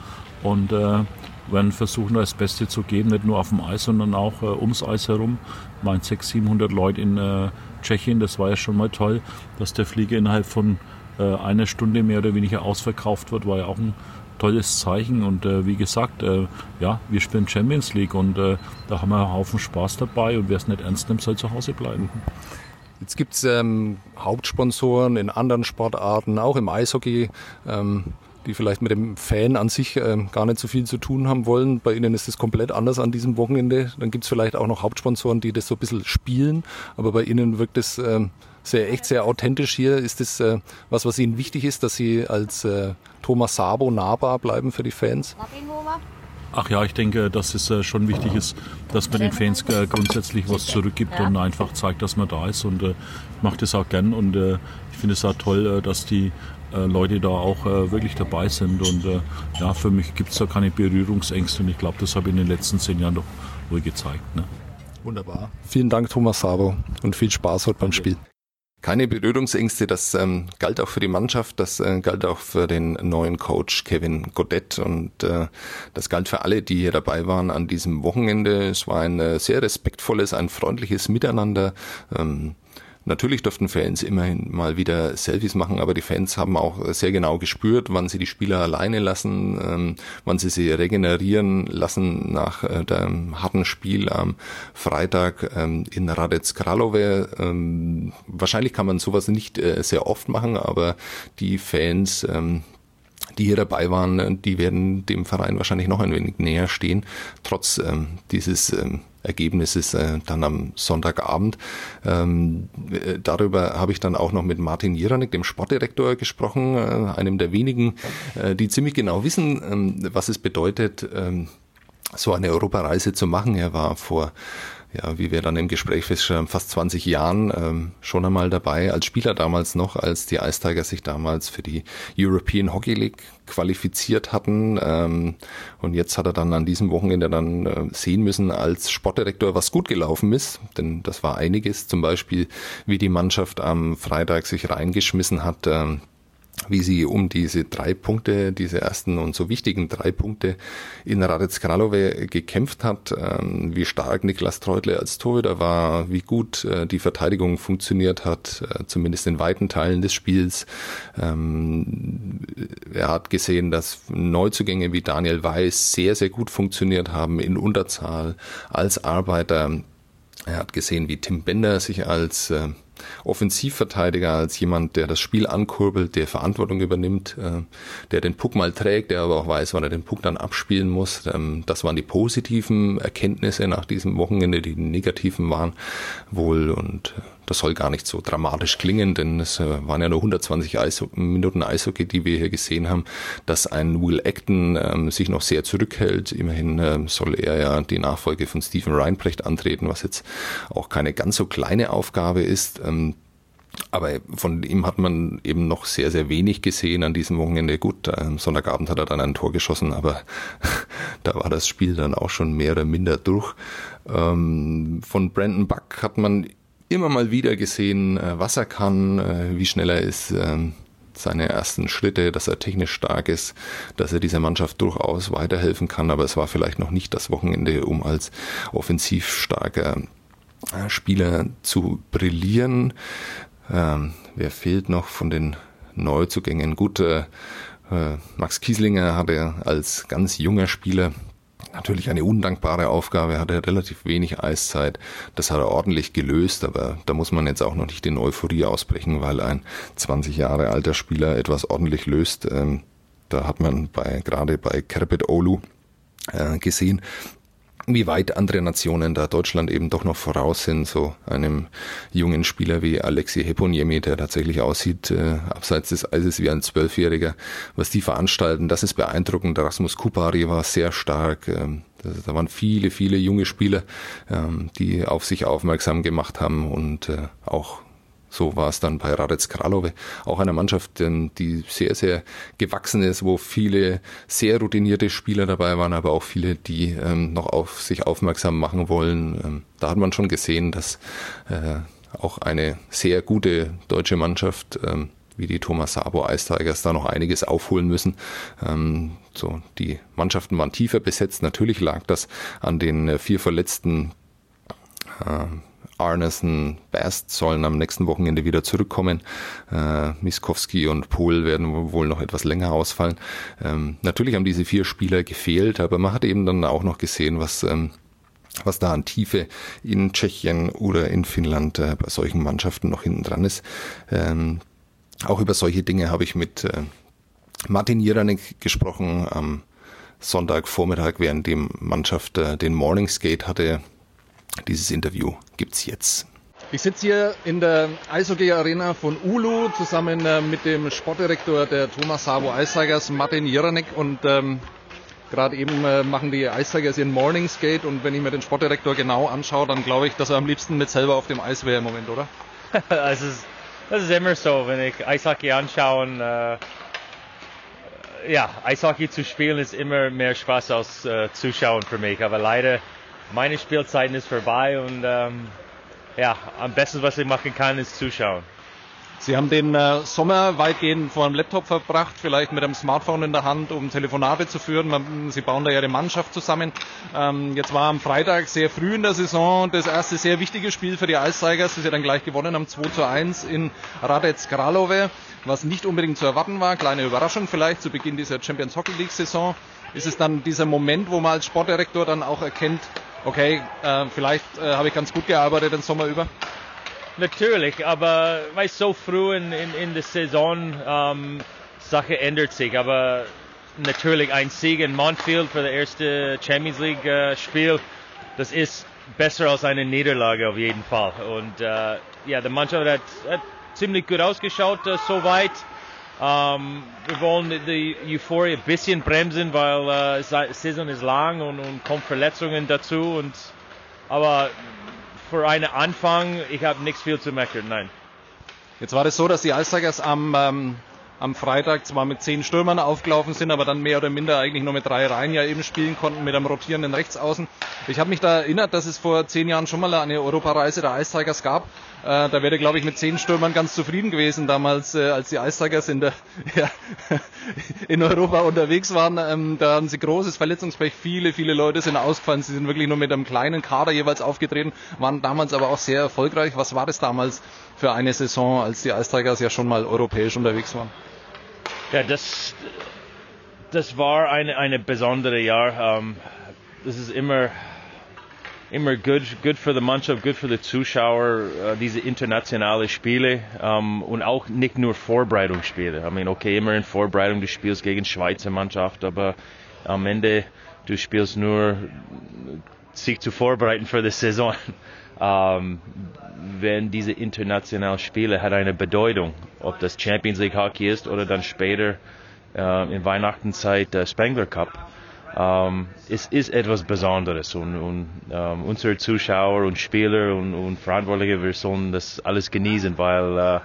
und äh, werden versuchen, das Beste zu geben, nicht nur auf dem Eis, sondern auch äh, ums Eis herum. Mein 600, 700 Leute in äh, Tschechien, das war ja schon mal toll, dass der Flieger innerhalb von äh, einer Stunde mehr oder weniger ausverkauft wird, war ja auch ein tolles Zeichen. Und äh, wie gesagt, äh, ja, wir spielen Champions League und äh, da haben wir einen Haufen Spaß dabei und wer es nicht ernst nimmt, soll zu Hause bleiben. Jetzt gibt es ähm, Hauptsponsoren in anderen Sportarten, auch im Eishockey. Ähm, die vielleicht mit dem Fan an sich äh, gar nicht so viel zu tun haben wollen. Bei ihnen ist es komplett anders an diesem Wochenende. Dann gibt es vielleicht auch noch Hauptsponsoren, die das so ein bisschen spielen, aber bei ihnen wirkt es äh, sehr echt, sehr authentisch hier. Ist das äh, was, was ihnen wichtig ist, dass sie als äh, Thomas Sabo nahbar bleiben für die Fans? Ach ja, ich denke, dass es äh, schon wichtig ist, dass man den Fans äh, grundsätzlich was zurückgibt und einfach zeigt, dass man da ist. Und äh, ich mache das auch gern. Und äh, ich finde es auch toll, äh, dass die äh, Leute da auch äh, wirklich dabei sind. Und äh, ja, für mich gibt es da keine Berührungsängste und ich glaube, das habe ich in den letzten zehn Jahren doch wohl gezeigt. Ne? Wunderbar. Vielen Dank, Thomas Sabo, und viel Spaß heute beim Spiel. Keine Berührungsängste, das ähm, galt auch für die Mannschaft, das äh, galt auch für den neuen Coach Kevin Godet und äh, das galt für alle, die hier dabei waren an diesem Wochenende. Es war ein äh, sehr respektvolles, ein freundliches Miteinander. Ähm, Natürlich durften Fans immerhin mal wieder Selfies machen, aber die Fans haben auch sehr genau gespürt, wann sie die Spieler alleine lassen, ähm, wann sie sie regenerieren lassen nach äh, dem harten Spiel am Freitag ähm, in Radec Kralove. Ähm, wahrscheinlich kann man sowas nicht äh, sehr oft machen, aber die Fans ähm, die hier dabei waren, die werden dem Verein wahrscheinlich noch ein wenig näher stehen, trotz ähm, dieses ähm, Ergebnisses äh, dann am Sonntagabend. Ähm, äh, darüber habe ich dann auch noch mit Martin Jiranek, dem Sportdirektor, gesprochen, äh, einem der wenigen, äh, die ziemlich genau wissen, ähm, was es bedeutet, ähm, so eine Europareise zu machen. Er war vor ja, wie wir dann im Gespräch feststellen, fast 20 Jahren ähm, schon einmal dabei, als Spieler damals noch, als die Ice Tigers sich damals für die European Hockey League qualifiziert hatten. Ähm, und jetzt hat er dann an diesem Wochenende dann äh, sehen müssen als Sportdirektor, was gut gelaufen ist, denn das war einiges, zum Beispiel wie die Mannschaft am Freitag sich reingeschmissen hat. Ähm, wie sie um diese drei Punkte, diese ersten und so wichtigen drei Punkte in Radec Kralove gekämpft hat, ähm, wie stark Niklas Treutle als Torhüter war, wie gut äh, die Verteidigung funktioniert hat, äh, zumindest in weiten Teilen des Spiels. Ähm, er hat gesehen, dass Neuzugänge wie Daniel Weiß sehr, sehr gut funktioniert haben in Unterzahl als Arbeiter. Er hat gesehen, wie Tim Bender sich als äh, Offensivverteidiger, als jemand, der das Spiel ankurbelt, der Verantwortung übernimmt, äh, der den Puck mal trägt, der aber auch weiß, wann er den Puck dann abspielen muss. Ähm, das waren die positiven Erkenntnisse nach diesem Wochenende, die negativen waren wohl und äh, das soll gar nicht so dramatisch klingen, denn es äh, waren ja nur 120 Eis Minuten Eishockey, die wir hier gesehen haben, dass ein Will Acton ähm, sich noch sehr zurückhält. Immerhin ähm, soll er ja die Nachfolge von Stephen Reinbrecht antreten, was jetzt auch keine ganz so kleine Aufgabe ist. Ähm, aber von ihm hat man eben noch sehr, sehr wenig gesehen an diesem Wochenende. Gut, am Sonntagabend hat er dann ein Tor geschossen, aber da war das Spiel dann auch schon mehr oder minder durch. Ähm, von Brandon Buck hat man immer mal wieder gesehen, äh, was er kann, äh, wie schnell er ist, ähm, seine ersten Schritte, dass er technisch stark ist, dass er dieser Mannschaft durchaus weiterhelfen kann, aber es war vielleicht noch nicht das Wochenende, um als offensiv starker äh, Spieler zu brillieren. Ähm, wer fehlt noch von den Neuzugängen? Gut, Max Kieslinger hatte als ganz junger Spieler natürlich eine undankbare Aufgabe, hatte relativ wenig Eiszeit. Das hat er ordentlich gelöst, aber da muss man jetzt auch noch nicht in Euphorie ausbrechen, weil ein 20 Jahre alter Spieler etwas ordentlich löst. Ähm, da hat man bei, gerade bei Kerbet Olu äh, gesehen, wie weit andere Nationen da Deutschland eben doch noch voraus sind, so einem jungen Spieler wie Alexi Heponiemi, der tatsächlich aussieht, äh, abseits des Eises wie ein Zwölfjähriger, was die veranstalten, das ist beeindruckend. Rasmus Kupari war sehr stark, ähm, da waren viele, viele junge Spieler, ähm, die auf sich aufmerksam gemacht haben und äh, auch so war es dann bei Radec Kralove, auch einer Mannschaft, die sehr, sehr gewachsen ist, wo viele sehr routinierte Spieler dabei waren, aber auch viele, die ähm, noch auf sich aufmerksam machen wollen. Ähm, da hat man schon gesehen, dass äh, auch eine sehr gute deutsche Mannschaft ähm, wie die Thomas Sabo Ice da noch einiges aufholen müssen. Ähm, so, die Mannschaften waren tiefer besetzt. Natürlich lag das an den äh, vier verletzten äh, Arneson, Bast sollen am nächsten Wochenende wieder zurückkommen. Äh, Miskowski und Pohl werden wohl noch etwas länger ausfallen. Ähm, natürlich haben diese vier Spieler gefehlt, aber man hat eben dann auch noch gesehen, was ähm, was da an Tiefe in Tschechien oder in Finnland äh, bei solchen Mannschaften noch hinten dran ist. Ähm, auch über solche Dinge habe ich mit äh, Martin Jiranek gesprochen am Sonntagvormittag, während die Mannschaft äh, den Morning Skate hatte. Dieses Interview gibt's jetzt. Ich sitze hier in der Eishockey Arena von Ulu zusammen äh, mit dem Sportdirektor der Thomas Sabo Eistigers, Martin Jiranek. Und ähm, gerade eben äh, machen die Eistigers ihren Morning Skate. Und wenn ich mir den Sportdirektor genau anschaue, dann glaube ich, dass er am liebsten mit selber auf dem Eis wäre im Moment, oder? das, ist, das ist immer so, wenn ich Eishockey anschaue. Äh, ja, Eishockey zu spielen ist immer mehr Spaß als äh, Zuschauen für mich. Aber leider meine Spielzeit ist vorbei und ähm, ja, am besten, was ich machen kann, ist zuschauen. Sie haben den äh, Sommer weitgehend vor einem Laptop verbracht, vielleicht mit einem Smartphone in der Hand, um Telefonate zu führen. Man, Sie bauen da ja die Mannschaft zusammen. Ähm, jetzt war am Freitag sehr früh in der Saison das erste sehr wichtige Spiel für die Eiszeigers, das sie dann gleich gewonnen haben, 2 zu 1 in Radec Kralove, was nicht unbedingt zu erwarten war. Kleine Überraschung vielleicht zu Beginn dieser Champions Hockey League Saison. Ist es dann dieser Moment, wo man als Sportdirektor dann auch erkennt, okay, äh, vielleicht äh, habe ich ganz gut gearbeitet den Sommer über? Natürlich, aber weil so früh in, in, in der Saison ähm, Sache ändert sich. Aber natürlich ein Sieg in Montfield für das erste Champions League äh, das ist besser als eine Niederlage auf jeden Fall. Und äh, ja, die Mannschaft hat, hat ziemlich gut ausgeschaut äh, soweit. Ähm, wir wollen die Euphorie ein bisschen bremsen, weil äh, die Saison ist lang und, und kommt Verletzungen dazu. Und, aber für einen Anfang, ich habe nichts viel zu meckern, nein. Jetzt war es so, dass die Eistigers am ähm, am Freitag zwar mit zehn Stürmern aufgelaufen sind, aber dann mehr oder minder eigentlich nur mit drei Reihen ja eben spielen konnten mit einem rotierenden Rechtsaußen. Ich habe mich da erinnert, dass es vor zehn Jahren schon mal eine Europareise der Ice Tigers gab. Äh, da wäre, glaube ich, mit zehn Stürmern ganz zufrieden gewesen damals, äh, als die Ice Tigers in, der, ja, in Europa unterwegs waren. Ähm, da haben sie großes Verletzungspech. Viele, viele Leute sind ausgefallen. Sie sind wirklich nur mit einem kleinen Kader jeweils aufgetreten, waren damals aber auch sehr erfolgreich. Was war das damals für eine Saison, als die Ice Tigers ja schon mal europäisch unterwegs waren? Ja, das, das war eine, eine besondere Jahr. Um, das ist immer, immer gut, gut für die Mannschaft, gut für die Zuschauer, uh, diese internationale Spiele um, und auch nicht nur Vorbereitungsspiele. I mean, okay, immer in Vorbereitung, du spielst gegen Schweizer Mannschaft, aber am Ende, du spielst nur, sich zu vorbereiten für die Saison. Um, wenn diese internationalen Spiele hat eine Bedeutung, ob das Champions League Hockey ist oder dann später äh, in Weihnachtenzeit der Spengler Cup. Ähm, es ist etwas Besonderes und, und ähm, unsere Zuschauer und Spieler und, und Verantwortliche, wir sollen das alles genießen, weil äh,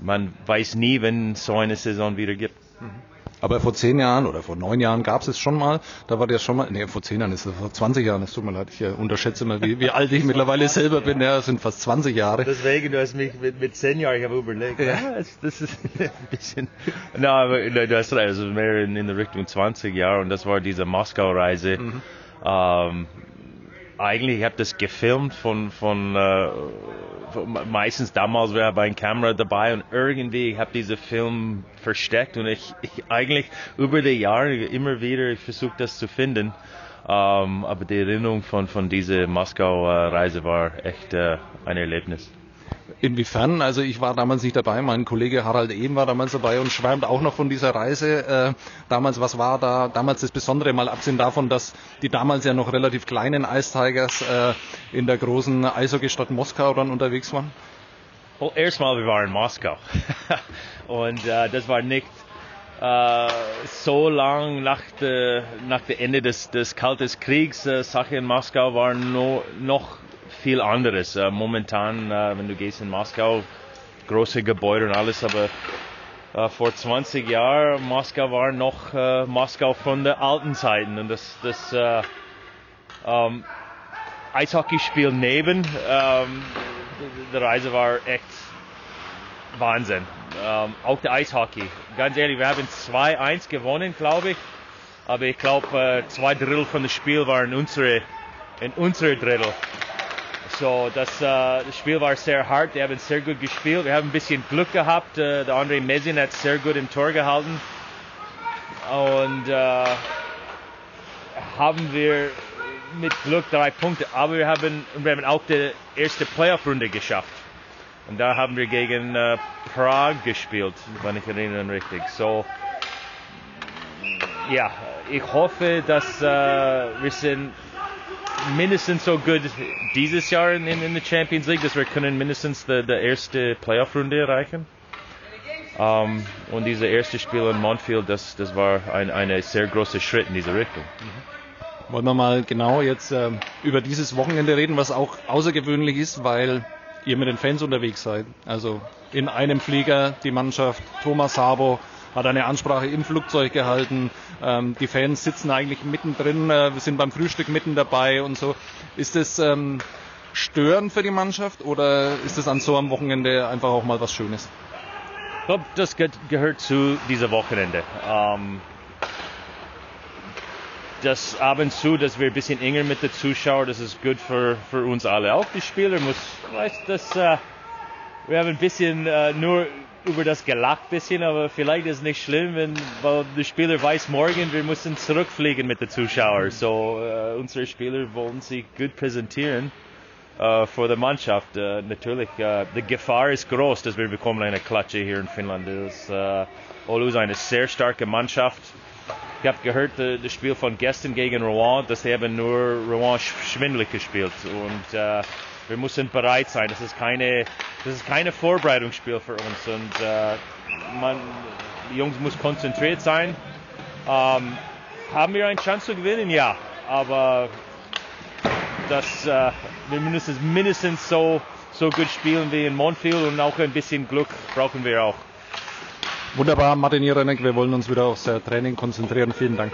man weiß nie, wenn so eine Saison wieder gibt. Mhm. Aber vor zehn Jahren oder vor neun Jahren gab es es schon mal. Da war der schon mal, nee, vor zehn Jahren ist es, vor 20 Jahren, es tut mir leid, ich äh, unterschätze mal, wie, wie alt ich mittlerweile selber bin. Ja, es sind fast 20 Jahre. Deswegen, du hast mich mit, mit zehn Jahren, ich habe überlegt, ja, das, das ist ein bisschen, na, aber du hast recht, also mehr in, in der Richtung 20 Jahre und das war diese Moskau-Reise. Mhm. Ähm, eigentlich habe das gefilmt von, von, äh, von meistens damals wäre bei einer Kamera dabei und irgendwie ich habe diesen Film versteckt und ich, ich eigentlich über die Jahre immer wieder versucht das zu finden. Ähm, aber die Erinnerung von, von dieser Moskau-Reise war echt äh, ein Erlebnis. Inwiefern? Also ich war damals nicht dabei, mein Kollege Harald Ehm war damals dabei und schwärmt auch noch von dieser Reise. Äh, damals, was war da damals das Besondere, mal abgesehen davon, dass die damals ja noch relativ kleinen Ice Tigers äh, in der großen Eishockeystadt Moskau dann unterwegs waren? Erstmal, wir waren in Moskau und äh, das war nicht Uh, so lang nach dem nach de Ende des, des Kalten Kriegs, uh, Sache in Moskau war no, noch viel anderes. Äh, momentan, äh, wenn du gehst in Moskau, große Gebäude und alles, aber äh, vor 20 Jahren Moskau war noch äh, Moskau von der alten Zeiten. Und das, das äh, ähm, Eishockeyspiel neben ähm, die Reise war echt Wahnsinn. Ähm, auch der Eishockey. Ganz ehrlich, wir haben 2-1 gewonnen, glaube ich. Aber ich glaube, äh, zwei Drittel von dem Spiel waren unsere, in unsere Drittel. So, das, äh, das Spiel war sehr hart. Wir haben sehr gut gespielt. Wir haben ein bisschen Glück gehabt. Äh, der André Mesin hat sehr gut im Tor gehalten. Und äh, haben wir mit Glück drei Punkte. Aber wir haben, wir haben auch die erste Playoff-Runde geschafft. Und da haben wir gegen äh, Prag gespielt, wenn ich erinnere richtig. So, ja, ich hoffe, dass äh, wir sind mindestens so gut dieses Jahr in, in der Champions League, dass wir können mindestens die, die erste Playoff-Runde erreichen. Um, ähm, und dieses erste Spiel in Montfield, das, das war ein, ein sehr großer Schritt in diese Richtung. Mhm. Wollen wir mal genau jetzt äh, über dieses Wochenende reden, was auch außergewöhnlich ist, weil ihr mit den Fans unterwegs seid. Also in einem Flieger die Mannschaft, Thomas Sabo hat eine Ansprache im Flugzeug gehalten. Ähm, die Fans sitzen eigentlich mittendrin, äh, wir sind beim Frühstück mitten dabei und so. Ist es ähm, störend für die Mannschaft oder ist es an so einem Wochenende einfach auch mal was Schönes? Ich glaube, das gehört zu diesem Wochenende. Ähm, das ab und zu, dass wir ein bisschen enger mit den Zuschauern, das ist gut für, für uns alle. Auch die Spieler muss, weißt, das, äh, wir haben ein bisschen äh, nur über das gelacht bisschen, aber vielleicht ist es nicht schlimm, wenn, weil der Spieler weiß morgen, wir müssen zurückfliegen mit den Zuschauern. So, äh, unsere Spieler wollen sich gut präsentieren äh, vor der Mannschaft. Äh, natürlich, äh, die Gefahr ist groß, dass wir bekommen eine Klatsche hier in Finnland. Das, äh, ist eine sehr starke Mannschaft. Ich habe gehört, äh, das Spiel von gestern gegen Rouen, dass sie haben nur Rouen schwindelig gespielt und äh, wir müssen bereit sein. Das ist keine, das ist keine Vorbereitungsspiel für uns und äh, man, die Jungs muss konzentriert sein. Ähm, haben wir eine Chance zu gewinnen? Ja, aber das, äh, wir müssen mindestens so, so gut spielen wie in Montfield und auch ein bisschen Glück brauchen wir auch. Wunderbar, Martin Jerenek, wir wollen uns wieder aufs äh, Training konzentrieren. Vielen Dank.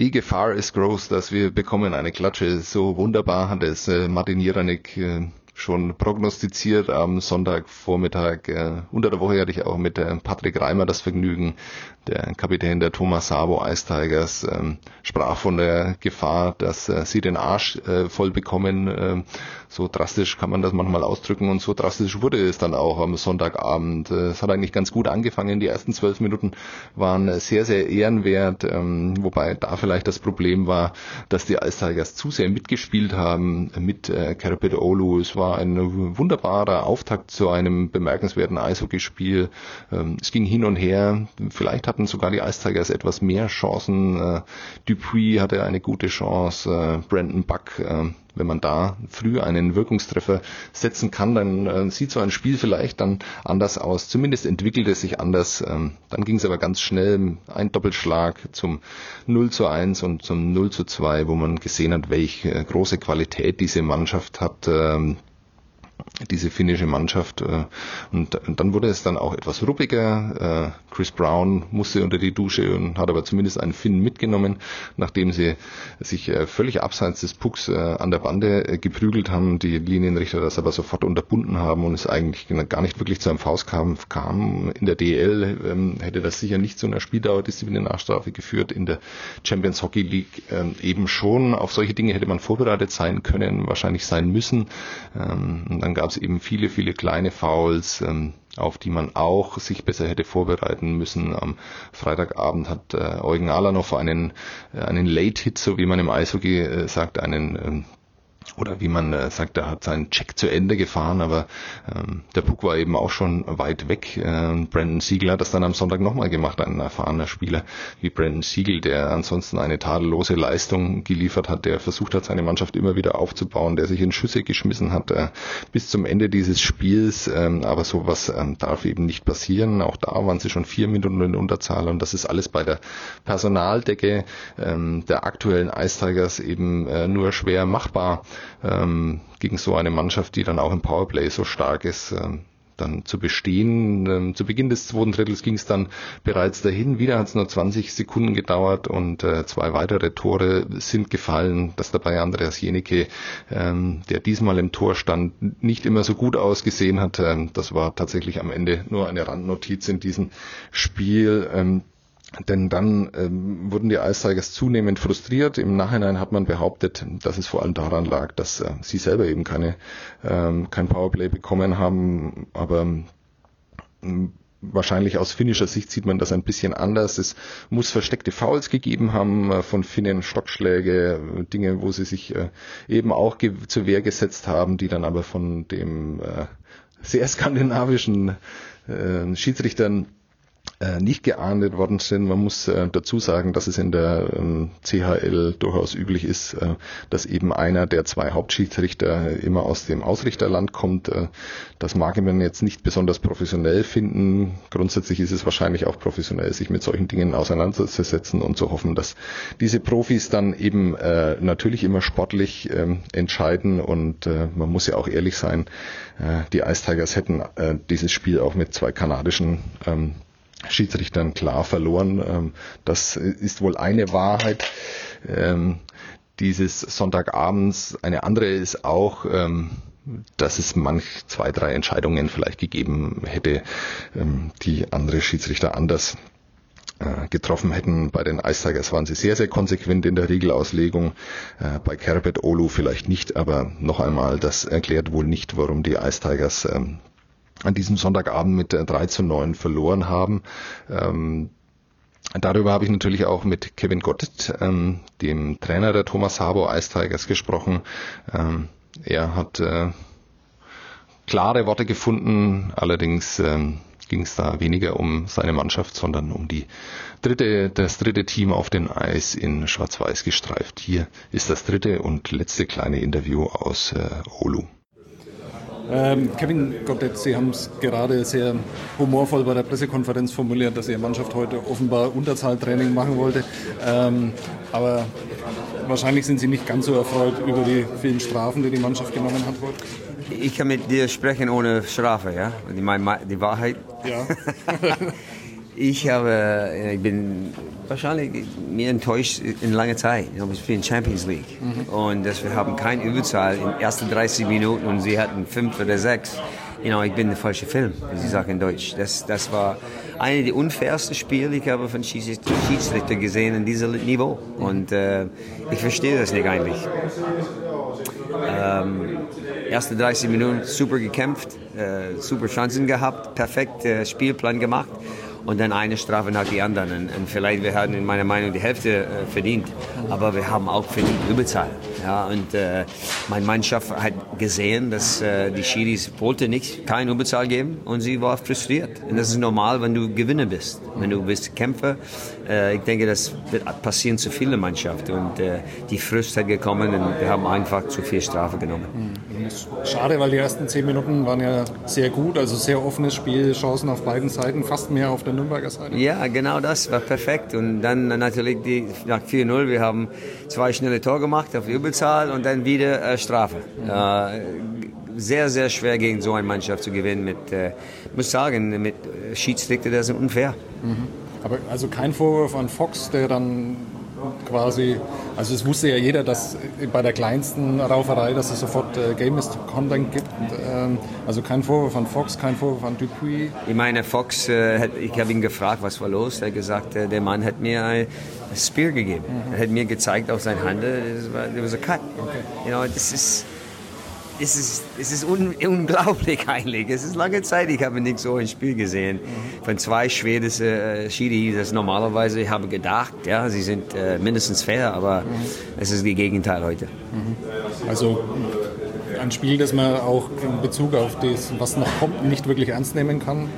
Die Gefahr ist groß, dass wir bekommen eine Klatsche. So wunderbar hat es äh, Martin Jerenek äh, schon prognostiziert am Sonntagvormittag. Unter der Woche hatte ich auch mit Patrick Reimer das Vergnügen, der Kapitän der Thomas Sabo Ice Tigers, ähm, sprach von der Gefahr, dass äh, sie den Arsch äh, voll bekommen. Äh, so drastisch kann man das manchmal ausdrücken und so drastisch wurde es dann auch am Sonntagabend. Äh, es hat eigentlich ganz gut angefangen. Die ersten zwölf Minuten waren sehr, sehr ehrenwert, ähm, wobei da vielleicht das Problem war, dass die Ice Tigers zu sehr mitgespielt haben mit äh, Kerpit Olu. Es war ein wunderbarer Auftakt zu einem bemerkenswerten Eishockeyspiel. Ähm, es ging hin und her. Vielleicht hatten sogar die Ice etwas mehr Chancen. Äh, Dupuis hatte eine gute Chance. Äh, Brandon Buck äh, wenn man da früh einen Wirkungstreffer setzen kann, dann äh, sieht so ein Spiel vielleicht dann anders aus. Zumindest entwickelt es sich anders. Ähm, dann ging es aber ganz schnell, ein Doppelschlag zum 0 zu 1 und zum 0 zu 2, wo man gesehen hat, welche äh, große Qualität diese Mannschaft hat. Ähm, diese finnische Mannschaft. Äh, und, dann wurde es dann auch etwas ruppiger. Äh, Chris Brown musste unter die Dusche und hat aber zumindest einen Finn mitgenommen, nachdem sie sich äh, völlig abseits des Pucks an der Bande geprügelt haben, die Linienrichter das aber sofort unterbunden haben und es eigentlich gar nicht wirklich zu einem Faustkampf kam. In der DL ähm, hätte das sicher nicht zu einer Spieldauer Disziplinarstrafe geführt, in der Champions Hockey League ähm, eben schon. Auf solche Dinge hätte man vorbereitet sein können, wahrscheinlich sein müssen. Ähm, und dann gab es eben viele, viele kleine Fouls, ähm, auf die man auch sich besser hätte vorbereiten müssen. Am Freitagabend hat äh, Eugen Alanov einen, äh, einen Late-Hit, so wie man im Eishockey äh, sagt, einen ähm, oder wie man äh, sagt, er hat seinen Check zu Ende gefahren, aber ähm, der Puck war eben auch schon weit weg. Äh, Brandon Siegel hat das dann am Sonntag nochmal gemacht, ein erfahrener Spieler wie Brandon Siegel, der ansonsten eine tadellose Leistung geliefert hat, der versucht hat, seine Mannschaft immer wieder aufzubauen, der sich in Schüsse geschmissen hat äh, bis zum Ende dieses Spiels, ähm, aber sowas ähm, darf eben nicht passieren. Auch da waren sie schon vier Minuten in Unterzahl und das ist alles bei der Personaldecke ähm, der aktuellen Ice Tigers eben äh, nur schwer machbar. Ähm, gegen so eine Mannschaft, die dann auch im Powerplay so stark ist, ähm, dann zu bestehen. Ähm, zu Beginn des zweiten Drittels ging es dann bereits dahin. Wieder hat es nur 20 Sekunden gedauert und äh, zwei weitere Tore sind gefallen, dass dabei Andreas Jenike, ähm, der diesmal im Tor stand, nicht immer so gut ausgesehen hat. Ähm, das war tatsächlich am Ende nur eine Randnotiz in diesem Spiel. Ähm, denn dann ähm, wurden die Ice Tigers zunehmend frustriert. Im Nachhinein hat man behauptet, dass es vor allem daran lag, dass äh, sie selber eben keine ähm, kein Powerplay bekommen haben. Aber ähm, wahrscheinlich aus finnischer Sicht sieht man das ein bisschen anders. Es muss versteckte Fouls gegeben haben äh, von Finnen, Stockschläge, Dinge, wo sie sich äh, eben auch zur Wehr gesetzt haben, die dann aber von dem äh, sehr skandinavischen äh, Schiedsrichtern äh, nicht geahndet worden sind. Man muss äh, dazu sagen, dass es in der ähm, CHL durchaus üblich ist, äh, dass eben einer der zwei Hauptschiedsrichter immer aus dem Ausrichterland kommt. Äh, das mag man jetzt nicht besonders professionell finden. Grundsätzlich ist es wahrscheinlich auch professionell, sich mit solchen Dingen auseinanderzusetzen und zu hoffen, dass diese Profis dann eben äh, natürlich immer sportlich ähm, entscheiden. Und äh, man muss ja auch ehrlich sein, die Ice Tigers hätten dieses Spiel auch mit zwei kanadischen ähm, Schiedsrichtern klar verloren. Ähm, das ist wohl eine Wahrheit ähm, dieses Sonntagabends. Eine andere ist auch, ähm, dass es manch zwei, drei Entscheidungen vielleicht gegeben hätte, die andere Schiedsrichter anders äh, getroffen hätten. Bei den Ice Tigers waren sie sehr, sehr konsequent in der Regelauslegung. Äh, bei Kerbet Olu vielleicht nicht, aber noch einmal, das erklärt wohl nicht, warum die Ice Tigers an diesem Sonntagabend mit 3 zu 9 verloren haben. Ähm, darüber habe ich natürlich auch mit Kevin Gottet, ähm, dem Trainer der Thomas Harbour Ice Tigers, gesprochen. Ähm, er hat äh, klare Worte gefunden, allerdings ähm, ging es da weniger um seine Mannschaft, sondern um die dritte, das dritte Team auf den Eis in Schwarz-Weiß gestreift. Hier ist das dritte und letzte kleine Interview aus äh, Olu. Ähm, Kevin Gottet, Sie haben es gerade sehr humorvoll bei der Pressekonferenz formuliert, dass Ihre Mannschaft heute offenbar Unterzahltraining machen wollte. Ähm, aber wahrscheinlich sind Sie nicht ganz so erfreut über die vielen Strafen, die die Mannschaft genommen hat. Ich kann mit dir sprechen ohne Strafe, ja? Die, die Wahrheit. Ja. ich habe, äh, ich bin wahrscheinlich mir enttäuscht in langer Zeit. Wir spielen Champions League mhm. und dass wir haben keine Überzahl in den ersten 30 Minuten und sie hatten fünf oder sechs. You know, ich bin der falsche Film, wie sie sagen in Deutsch. Das, das war eine der unfairsten Spiele, ich habe von Schiedsrichter gesehen in diesem Niveau. Und äh, ich verstehe das nicht eigentlich. Ähm, erste 30 Minuten super gekämpft, äh, super Chancen gehabt, perfekt äh, Spielplan gemacht und dann eine Strafe nach die anderen. Und, vielleicht wir haben in meiner Meinung die Hälfte äh, verdient, aber wir haben auch verdient Überzahl. Ja, und äh, meine Mannschaft hat gesehen, dass äh, die Schiris wollte nicht keine Überzahl geben und sie war frustriert. Und das ist normal, wenn du Gewinner bist. Wenn du bist Kämpfer, äh, ich denke, das wird passieren zu vielen Mannschaften und äh, die Frust hat gekommen und wir haben einfach zu viel Strafe genommen. Mhm. Schade, weil die ersten zehn Minuten waren ja sehr gut, also sehr offenes Spiel, Chancen auf beiden Seiten, fast mehr auf der Nürnberger Seite. Ja, genau das war perfekt und dann natürlich die, nach 4-0, wir haben zwei schnelle Tore gemacht auf die Überzahl und dann wieder äh, Strafe. Mhm. Äh, sehr, sehr schwer gegen so eine Mannschaft zu gewinnen. Mit, äh, ich muss sagen, mit Schiedsrichter, das ist unfair. Mhm. Aber also kein Vorwurf an Fox, der dann quasi, also es wusste ja jeder, dass bei der kleinsten Rauferei, dass es sofort äh, Game Content gibt. Ähm, also kein Vorwurf an Fox, kein Vorwurf an Dupuis. Ich meine, Fox, äh, hat, ich habe ihn gefragt, was war los. Er hat gesagt, äh, der Mann hat mir ein Spear gegeben. Mhm. Er hat mir gezeigt auf sein Handel, das war ein Cut. Okay. You know, das ist es ist, es ist un, unglaublich eigentlich. Es ist lange Zeit, ich habe nicht so ein Spiel gesehen von zwei schwedischen äh, Schiri, das normalerweise, ich habe gedacht, ja, sie sind äh, mindestens fair, aber mhm. es ist das Gegenteil heute. Mhm. Also ein Spiel, das man auch in Bezug auf das, was noch kommt, nicht wirklich ernst nehmen kann.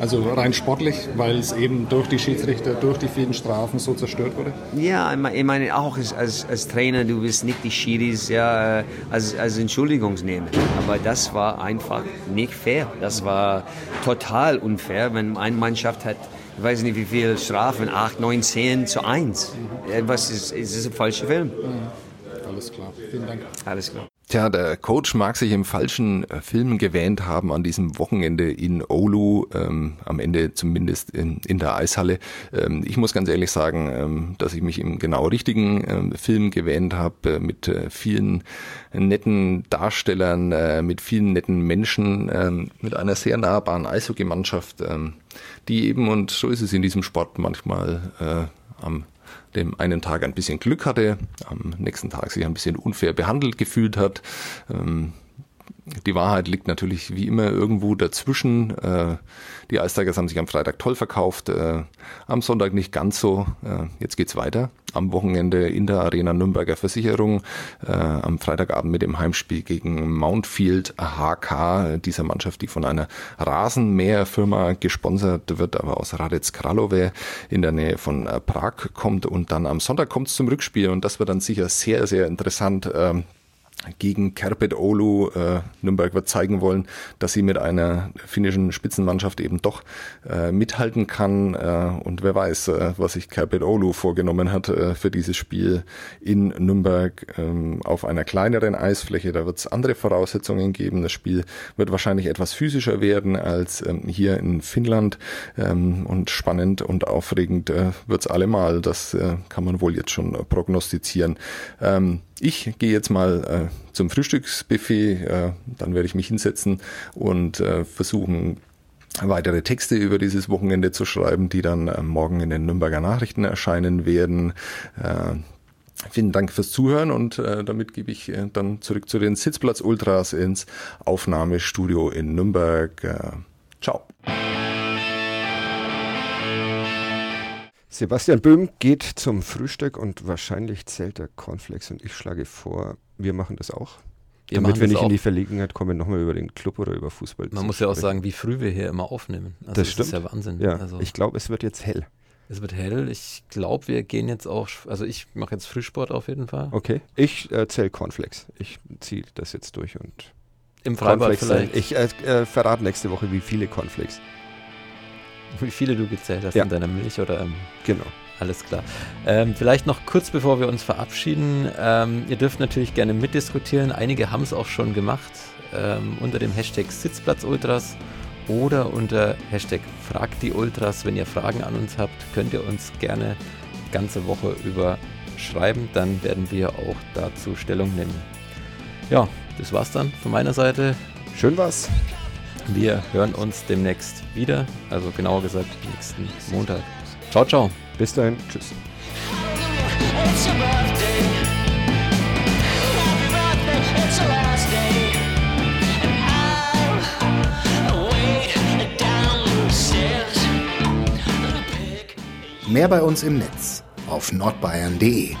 Also rein sportlich, weil es eben durch die Schiedsrichter, durch die vielen Strafen so zerstört wurde? Ja, ich meine auch als, als Trainer, du bist nicht die Schiris ja, als, als Entschuldigungsnehmer. Aber das war einfach nicht fair. Das war total unfair, wenn eine Mannschaft hat ich weiß nicht wie viele Strafen, 8, 9, 10 zu 1. Mhm. Was ist, ist das ein falscher Film? Mhm Alles klar. Vielen Dank. Alles klar. Tja, der Coach mag sich im falschen äh, Film gewähnt haben an diesem Wochenende in Oulu, ähm, am Ende zumindest in, in der Eishalle. Ähm, ich muss ganz ehrlich sagen, ähm, dass ich mich im genau richtigen ähm, Film gewähnt habe, äh, mit äh, vielen netten Darstellern, äh, mit vielen netten Menschen, ähm, mit einer sehr nahbaren Eishockeymannschaft, ähm, die eben, und so ist es in diesem Sport manchmal, äh, am dem einen Tag ein bisschen Glück hatte, am nächsten Tag sich ein bisschen unfair behandelt gefühlt hat. Ähm, die Wahrheit liegt natürlich wie immer irgendwo dazwischen. Äh, die Ice Tigers haben sich am Freitag toll verkauft, äh, am Sonntag nicht ganz so. Äh, jetzt geht's weiter. Am Wochenende in der Arena Nürnberger Versicherung, am Freitagabend mit dem Heimspiel gegen Mountfield HK, dieser Mannschaft, die von einer Rasenmäherfirma gesponsert wird, aber aus Radec Kralove in der Nähe von Prag kommt. Und dann am Sonntag kommt's zum Rückspiel und das wird dann sicher sehr, sehr interessant. Ähm, gegen Kerpet Oulu. Äh, Nürnberg wird zeigen wollen, dass sie mit einer finnischen Spitzenmannschaft eben doch äh, mithalten kann. Äh, und wer weiß, äh, was sich Kerpet Oulu vorgenommen hat äh, für dieses Spiel in Nürnberg ähm, auf einer kleineren Eisfläche. Da wird es andere Voraussetzungen geben. Das Spiel wird wahrscheinlich etwas physischer werden als ähm, hier in Finnland. Ähm, und spannend und aufregend äh, wird es allemal. Das äh, kann man wohl jetzt schon prognostizieren. Ähm, ich gehe jetzt mal äh, zum Frühstücksbuffet, äh, dann werde ich mich hinsetzen und äh, versuchen, weitere Texte über dieses Wochenende zu schreiben, die dann äh, morgen in den Nürnberger Nachrichten erscheinen werden. Äh, Vielen Dank fürs Zuhören und äh, damit gebe ich äh, dann zurück zu den Sitzplatz Ultras ins Aufnahmestudio in Nürnberg. Äh, ciao. Sebastian Böhm geht zum Frühstück und wahrscheinlich zählt der Cornflakes und ich schlage vor, wir machen das auch. Wir damit wir nicht auch. in die Verlegenheit kommen, nochmal über den Club oder über Fußball Man muss ja auch sagen, wie früh wir hier immer aufnehmen. Also das, das ist ja Wahnsinn. Ja, also ich glaube, es wird jetzt hell. Es wird hell. Ich glaube, wir gehen jetzt auch, also ich mache jetzt Frühsport auf jeden Fall. Okay, ich äh, zähle Cornflakes. Ich ziehe das jetzt durch und im Freibad vielleicht. Ich äh, äh, verrate nächste Woche, wie viele Cornflakes. Wie viele du gezählt hast ja. in deiner Milch oder ähm, genau. Alles klar. Ähm, vielleicht noch kurz bevor wir uns verabschieden. Ähm, ihr dürft natürlich gerne mitdiskutieren. Einige haben es auch schon gemacht. Ähm, unter dem Hashtag Sitzplatzultras oder unter Hashtag Fragt die Ultras. Wenn ihr Fragen an uns habt, könnt ihr uns gerne die ganze Woche über schreiben. Dann werden wir auch dazu Stellung nehmen. Ja, das war's dann von meiner Seite. Schön was. Wir hören uns demnächst wieder, also genauer gesagt nächsten Montag. Ciao, ciao. Bis dahin. Tschüss. Mehr bei uns im Netz auf nordbayern.de